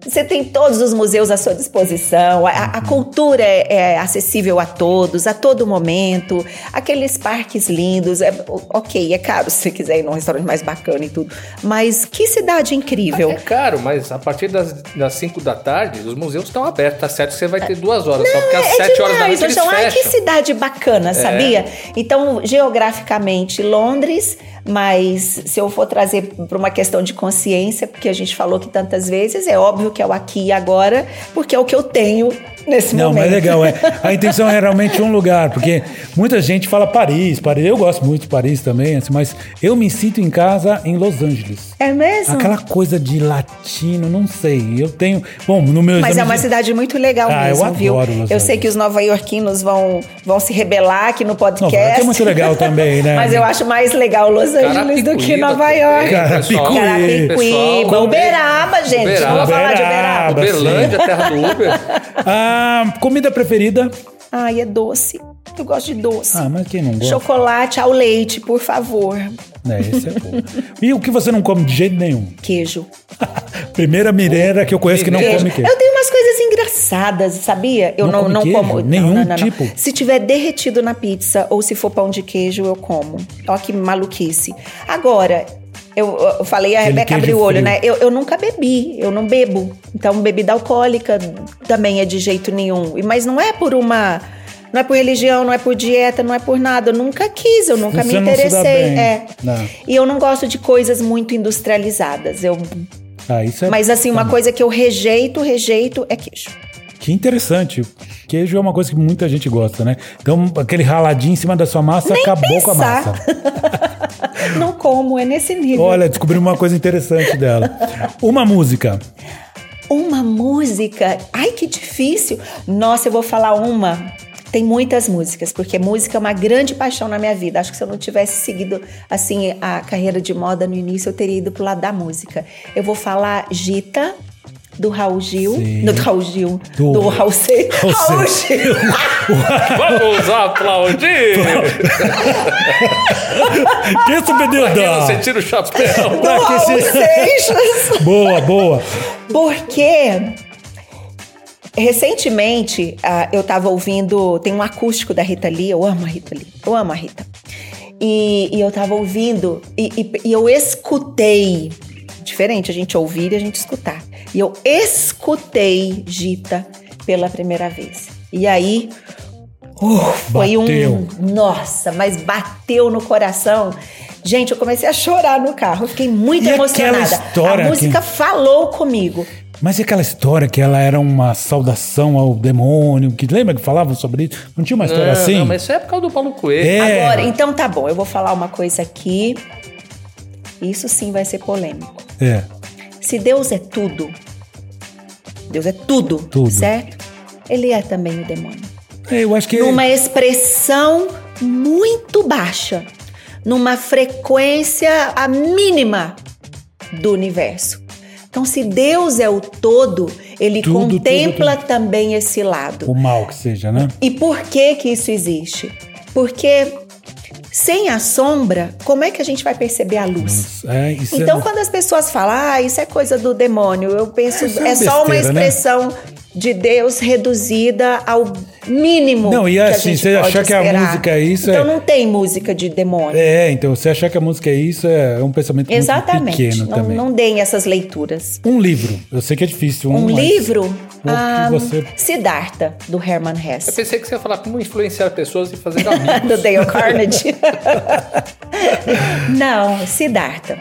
você tem todos os museus à sua disposição. A, a cultura é, é acessível a todos, a todo momento. Aqueles parques lindos. É, ok, é caro se você quiser ir num restaurante mais bacana e tudo. Mas que cidade incrível. É caro, mas a partir das, das 5 da tarde, os museus estão abertos. Tá certo que você vai ter duas horas, só porque às É 7 horas da noite eles João. Ai, que. É. cidade bacana, sabia? Então, geograficamente, Londres, mas se eu for trazer para uma questão de consciência, porque a gente falou que tantas vezes, é óbvio que é o aqui e agora, porque é o que eu tenho nesse Não, momento. mas legal, é. A intenção é realmente um lugar, porque muita gente fala Paris, Paris. Eu gosto muito de Paris também, assim, mas eu me sinto em casa em Los Angeles. É mesmo? Aquela coisa de latino, não sei. Eu tenho. Bom, no meu Mas é uma de- cidade muito legal Ah, eu mesmo, viu? adoro Los Eu sei Angeles. que os nova-iorquinos vão, vão se rebelar aqui no podcast. Nova York é muito legal também, né? Mas eu acho mais legal Los Angeles do que Nova York. Carapicuí. Carapicuíba, Pessoal, Uberaba, gente. Uberaba. Vamos falar de Uberaba. Uberlândia, terra do Uber. Ah, comida preferida? Ai, é doce. Eu gosto de doce. Ah, mas quem não gosta? Chocolate ao leite, por favor. É, esse é bom. e o que você não come de jeito nenhum? Queijo. Primeira mineira que eu conheço que não Queijo. come queijo. Eu tenho umas engraçadas, sabia? Eu Não não, como. Nenhum não, não, não, tipo? Se tiver derretido na pizza ou se for pão de queijo, eu como. Olha que maluquice. Agora. Eu, eu falei, a Rebeca abriu o olho, frio. né? Eu, eu nunca bebi, eu não bebo. Então, bebida alcoólica também é de jeito nenhum. E- Mas não é por uma. Não é por religião, não é por dieta, não é por nada. Eu nunca quis, eu nunca Você me interessei. É. E eu não gosto de coisas muito industrializadas. Eu, Ah, isso é mas assim, uma coisa que eu rejeito, rejeito é queijo. Que interessante. Queijo é uma coisa que muita gente gosta, né? Então, aquele raladinho em cima da sua massa acabou com a pensar. massa. Não como, é nesse nível. Olha, descobri uma coisa interessante dela. Uma música. Uma música. Ai, que difícil. Nossa, eu vou falar uma. Tem muitas músicas, porque música é uma grande paixão na minha vida. Acho que se eu não tivesse seguido assim a carreira de moda no início, eu teria ido pro lado da música. Eu vou falar Gita do Raul Gil, Sim. do Raul Gil, Do- do, Raul Seixas. Raul Raul. Gil. Vamos aplaudir! Que subideu Aqui da... você tira o chapéu. Do Tá, que Raul Seixas. Boa, boa. Porque recentemente ah, eu tava ouvindo. Tem um acústico da Rita Lee, eu amo a Rita Lee, eu amo a Rita. E, e eu tava ouvindo e, e- e eu escutei. Diferente a gente ouvir e a gente escutar. E eu escutei Gita pela primeira vez. E aí. uh, foi Bateu. um. Nossa, mas bateu no coração. Gente, eu comecei a chorar no carro. Eu fiquei muito E aquela emocionada. história a música falou comigo. Mas e aquela história que ela era uma saudação ao demônio? Que lembra que falavam sobre isso? Não tinha uma história Não, assim? não, mas isso é por causa do Paulo Coelho. É. Agora, então tá bom, eu vou falar uma coisa aqui. Isso sim vai ser polêmico. É. Se Deus é tudo, Deus é tudo, Tudo. certo? Ele é também o demônio. É, Eu acho que. Numa expressão muito baixa, numa frequência a mínima do universo. Então, se Deus é o todo, ele Tudo, contempla tudo, também esse lado. O mal que seja, né? E por que que isso existe? Porque sem a sombra, como é que a gente vai perceber a luz? É, isso Então, é... quando as pessoas falam, ah, isso é coisa do demônio, eu penso, é é só uma besteira, né? expressão de Deus reduzida ao mínimo. Não, e assim, você achar que a música é isso, Então é- não tem música de demônio. É, então, você achar que a música é isso é um pensamento Exatamente. muito pequeno Não, também. não deem essas leituras. Um livro. Eu sei que é difícil. Um mas- livro? Que Ah, você- Siddhartha, do Herman Eu Hesse. pensei que você ia falar como influenciar pessoas e fazer amigos. do Dale Carnegie. Não, Siddhartha.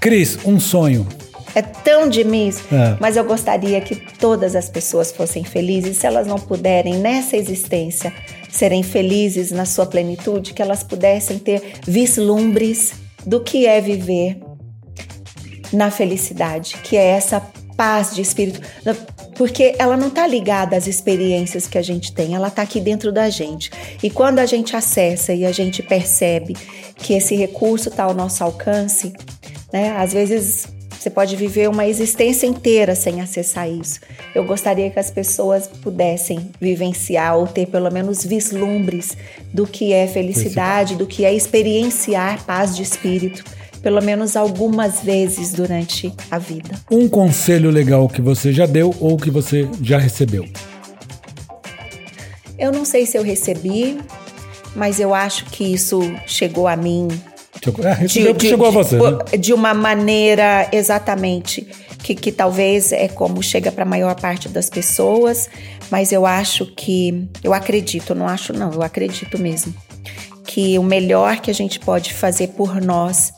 Cris, um sonho. É tão de mim, É. mas eu gostaria que todas as pessoas fossem felizes. Se elas não puderem nessa existência serem felizes na sua plenitude, que elas pudessem ter vislumbres do que é viver na felicidade, que é essa paz de espírito, porque ela não está ligada às experiências que a gente tem, ela está aqui dentro da gente. E quando a gente acessa e a gente percebe que esse recurso está ao nosso alcance, né? Às vezes você pode viver uma existência inteira sem acessar isso. Eu gostaria que as pessoas pudessem vivenciar ou ter pelo menos vislumbres do que é felicidade, do que é experienciar paz de espírito, pelo menos algumas vezes durante a vida. Um conselho legal que você já deu ou que você já recebeu. Eu não sei se eu recebi, mas eu acho que isso chegou a mim É, recebeu que chegou a você. né? de uma maneira exatamente que, que talvez é como chega para a maior parte das pessoas, mas eu acho que eu acredito, não acho não, eu acredito mesmo que o melhor que a gente pode fazer por nós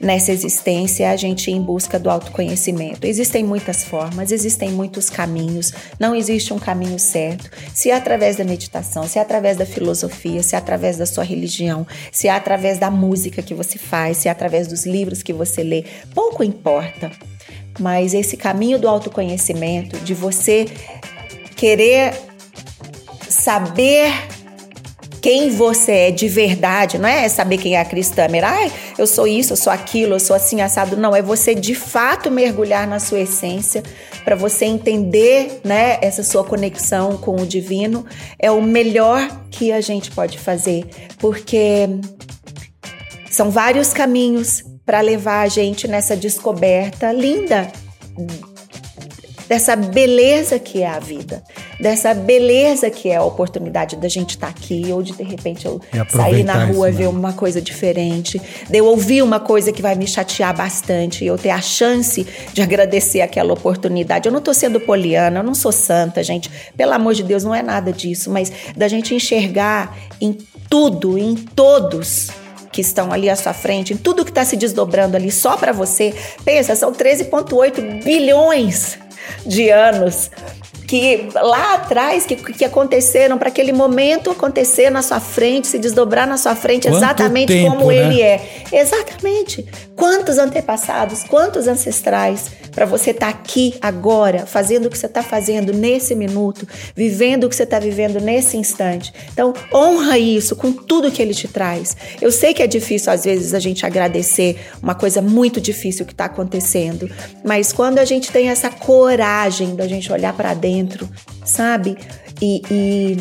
nessa existência a gente ir em busca do autoconhecimento. Existem muitas formas, existem muitos caminhos, não existe um caminho certo. Se é através da meditação, se é através da filosofia, se é através da sua religião, se é através da música que você faz, se é através dos livros que você lê, pouco importa. Mas esse caminho do autoconhecimento, de você querer saber quem você é de verdade, não é saber quem é a Cris Tamer. Ai, eu sou isso, eu sou aquilo, eu sou assim assado. Não, é você de fato mergulhar na sua essência para você entender, né, essa sua conexão com o divino. É o melhor que a gente pode fazer, porque são vários caminhos para levar a gente nessa descoberta linda dessa beleza que é a vida, dessa beleza que é a oportunidade da gente estar aqui ou de de repente eu sair na rua e isso, ver né? uma coisa diferente, de eu ouvir uma coisa que vai me chatear bastante e eu ter a chance de agradecer aquela oportunidade. Eu não tô sendo poliana, eu não sou santa, gente. Pelo amor de Deus, não é nada disso, mas da gente enxergar em tudo, em todos que estão ali à sua frente, em tudo que está se desdobrando ali só para você. Pensa, são 13,8 bilhões de anos que lá atrás que, que aconteceram para aquele momento acontecer na sua frente, se desdobrar na sua frente Quanto exatamente tempo, como né? ele é. Exatamente. Quantos antepassados, quantos ancestrais para você estar aqui agora, fazendo o que você está fazendo nesse minuto, vivendo o que você está vivendo nesse instante. Então, honra isso com tudo que ele te traz. Eu sei que é difícil às vezes a gente agradecer uma coisa muito difícil que está acontecendo, mas quando a gente tem essa coragem da gente olhar para dentro, sabe? E, e,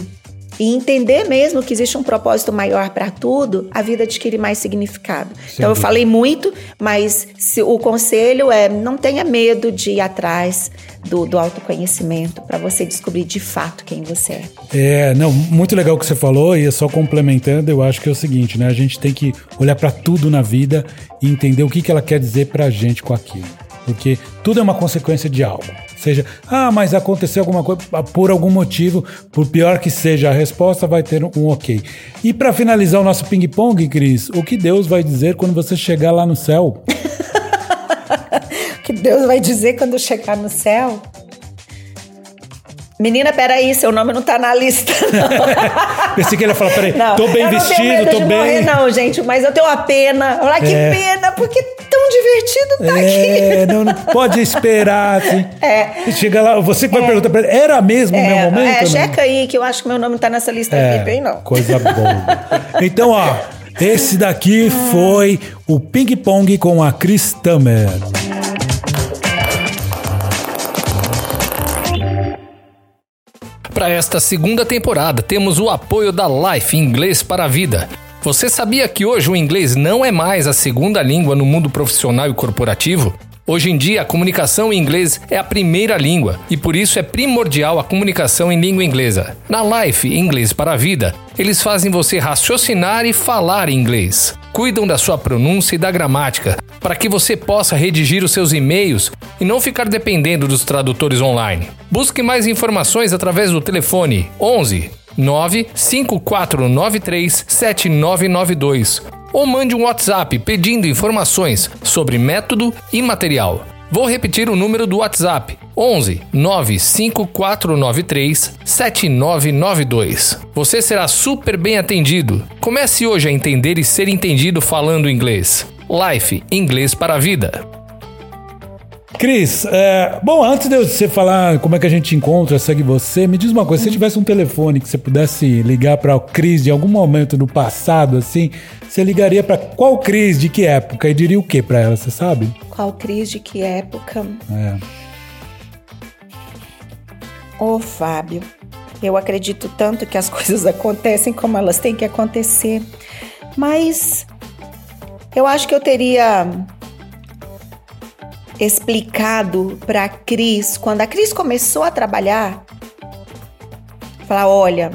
e entender mesmo que existe um propósito maior para tudo, a vida adquire mais significado. então eu falei muito, mas se- o conselho é não tenha medo de ir atrás do, do autoconhecimento para você descobrir de fato quem você é. É, não, muito legal o que você falou e só complementando, eu acho que é o seguinte, né? A gente tem que olhar pra tudo na vida e entender o que, que ela quer dizer pra gente com aquilo. Porque tudo é uma consequência de algo. Seja, ah, mas aconteceu alguma coisa por algum motivo, por pior que seja a resposta, vai ter um ok. E pra finalizar o nosso ping-pong, Cris, o que Deus vai dizer quando você chegar lá no céu? O que Deus vai dizer quando chegar no céu? Menina, peraí, seu nome não tá na lista, não. Pensei que ele ia falar, peraí, Não, tô bem não vestido, tô bem. Morrer, não, gente, mas eu tenho uma pena. Olha que É. pena, porque é tão divertido tá É, aqui. não, não pode esperar, assim. É. Chega lá, você que vai perguntar pra ele, era mesmo o meu É, momento? é, não? checa aí que eu acho que meu nome não tá nessa lista É, hein, não. coisa boa. Então, ó, esse daqui foi o Ping Pong com a Chris Tamer. Para esta segunda temporada, temos o apoio da Life Inglês para a Vida. Você sabia que hoje o inglês não é mais a segunda língua no mundo profissional e corporativo? Hoje em dia, a comunicação em inglês é a primeira língua e por isso é primordial a comunicação em língua inglesa. Na Life Inglês para a Vida, eles fazem você raciocinar e falar inglês. Cuidam da sua pronúncia e da gramática para que você possa redigir os seus e-mails e não ficar dependendo dos tradutores online. Busque mais informações através do telefone 11 95493 7992 ou mande um WhatsApp pedindo informações sobre método e material. Vou repetir o número do WhatsApp: 11 95493 7992. Você será super bem atendido. Comece hoje a entender e ser entendido falando inglês. Life Inglês para a Vida. Cris, é, bom, antes de você falar como é que a gente encontra, segue você, me diz uma coisa: se você tivesse um telefone que você pudesse ligar para o Cris de algum momento do passado, assim, você ligaria para qual Cris, de que época? E diria o que para ela, você sabe? Qual Cris de que época? É. Ô, Fábio, eu acredito tanto que as coisas acontecem como elas têm que acontecer, mas eu acho que eu teria explicado para a Cris, quando a Cris começou a trabalhar, falar: olha,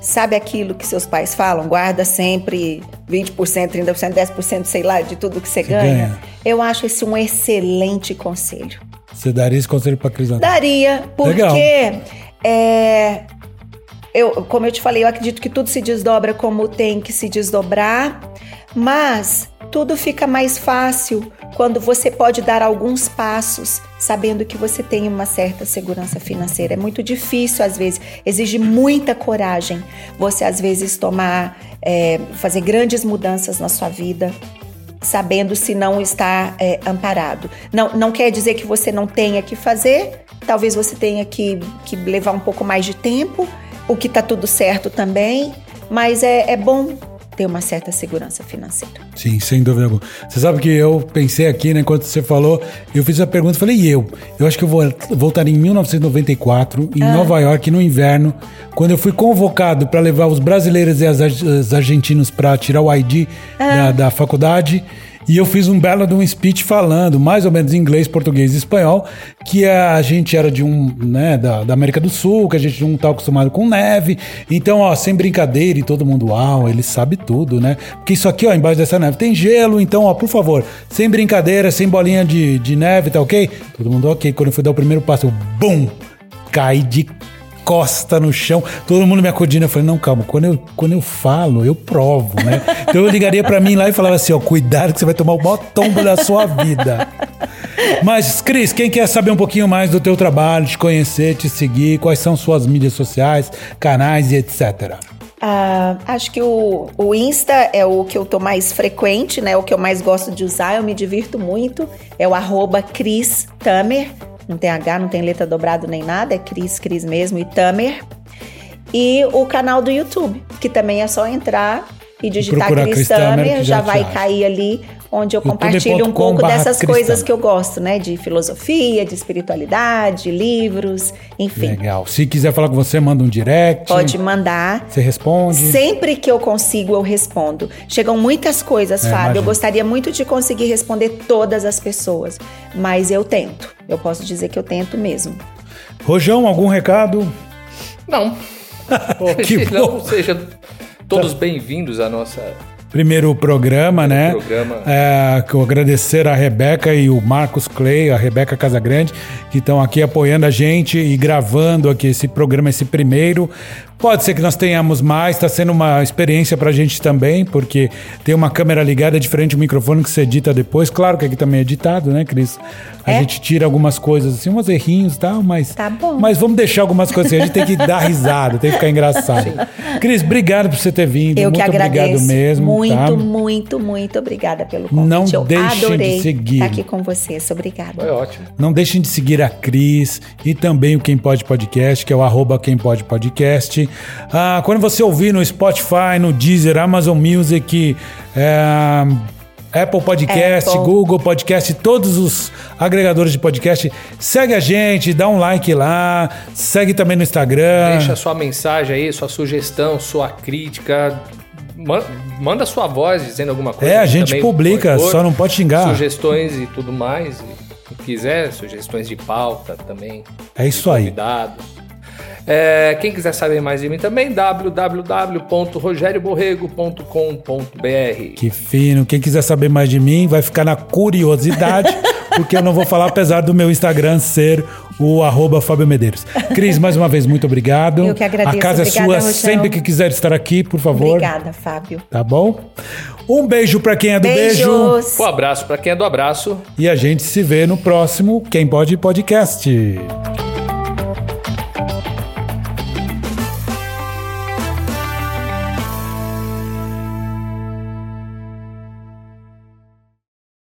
sabe aquilo que seus pais falam? Guarda sempre 20%, 30%, 10%, sei lá, de tudo que você ganha. ganha. Eu acho esse um excelente conselho. Você daria esse conselho para Cris? Natal? Daria, porque Legal. é, eu, como eu te falei, eu acredito que tudo se desdobra como tem que se desdobrar, mas tudo fica mais fácil quando você pode dar alguns passos sabendo que você tem uma certa segurança financeira. É muito difícil às vezes, exige muita coragem você às vezes tomar, é, fazer grandes mudanças na sua vida sabendo se não está é, amparado. Não, não quer dizer que você não tenha que fazer, talvez você tenha que, que levar um pouco mais de tempo, o que está tudo certo também, mas é, é bom ter uma certa segurança financeira. Sim, sem dúvida alguma. Você sabe que eu pensei aqui, né, enquanto você falou, eu fiz a pergunta, falei, e eu? Eu acho que eu vou voltaria em 1994, em Nova York, no inverno, quando eu fui convocado para levar os brasileiros e as, os argentinos para tirar o ID da, da faculdade. E eu fiz um belo de um speech falando, mais ou menos em inglês, português e espanhol, que a gente era de um, né, da, da América do Sul, que a gente não tá acostumado com neve. Então, ó, sem brincadeira, e todo mundo, uau, ele sabe tudo, né? Porque isso aqui, ó, embaixo dessa neve tem gelo, então, ó, por favor, sem brincadeira, sem bolinha de, de neve, tá ok? Todo mundo ok. Quando eu fui dar o primeiro passo, eu, bum, caí de costa no chão, todo mundo me acudindo. Eu falei, não, calma, quando eu, quando eu falo, eu provo, né? Então eu ligaria pra mim lá e falava assim, ó, cuidado que você vai tomar o maior tombo da sua vida. Mas, Cris, quem quer saber um pouquinho mais do teu trabalho, te conhecer, te seguir, quais são suas mídias sociais, canais e etc. Ah, acho que o, o Insta é o que eu tô mais frequente, né? O que eu mais gosto de usar, eu me divirto muito. É o arroba Cris Tamer. Não tem H, não tem letra dobrado nem nada, é Cris, Cris mesmo e Tamer. E o canal do YouTube, que também é só entrar e digitar Cris Tamer, já, já vai cair ali onde eu compartilho um pouco dessas Cris coisas que eu gosto, né? De filosofia, de espiritualidade, livros, enfim. Legal. Se quiser falar com você, manda um direct. Pode mandar. Você responde. Sempre que eu consigo, eu respondo. Chegam muitas coisas, É, Fábio. imagino. Eu gostaria muito de conseguir responder todas as pessoas, mas eu tento. Eu posso dizer que eu tento mesmo. Rojão, algum recado? Não. que Hoje não, bom. sejam todos bem-vindos à nossa. Primeiro programa, né? programa. É, que eu agradecer a Rebeca e o Marcos Clay, a Rebeca Casagrande, que estão aqui apoiando a gente e gravando aqui esse programa, esse primeiro. Pode ser que nós tenhamos mais, está sendo uma experiência para a gente também, porque tem uma câmera ligada, é diferente do microfone que você edita depois. Claro que aqui também é editado, né, Cris? A É? gente tira algumas coisas, assim, uns errinhos e tal, mas. Tá bom. Mas vamos deixar algumas coisas assim, a gente tem que dar risada, tem que ficar engraçado. Cris, obrigado por você ter vindo. Eu muito que agradeço. obrigado mesmo. muito, tá? muito, muito obrigada pelo convite. Não eu deixem de adorei seguir. estar aqui com vocês. Obrigada. Foi ótimo. Não deixem de seguir a Cris e também o Quem Pode Podcast, que é o arroba Quem Pode Podcast. Ah, quando você ouvir no Spotify, no Deezer, Amazon Music, é, Apple Podcast, Apple. Google Podcast, todos os agregadores de podcast, segue a gente, dá um like lá, segue também no Instagram. Deixa sua mensagem aí, sua sugestão, sua crítica. Ma- Manda sua voz dizendo alguma coisa. É, a gente também publica, só não pode xingar. Sugestões e tudo mais. E, se quiser, sugestões de pauta também. É isso aí. Convidados. É, quem quiser saber mais de mim também, www.rogerioborrego.com.br. Que fino. Quem quiser saber mais de mim, vai ficar na curiosidade, porque eu não vou falar, apesar do meu Instagram ser o arroba Fábio Medeiros. Cris, mais uma vez, muito obrigado. Eu que agradeço. A casa Obrigada, é sua Rochão. sempre que quiser estar aqui, por favor. Obrigada, Fábio. Tá bom? Um beijo pra quem é do beijo. Beijos. Um abraço para quem é do abraço. E a gente se vê no próximo Quem Pode Podcast.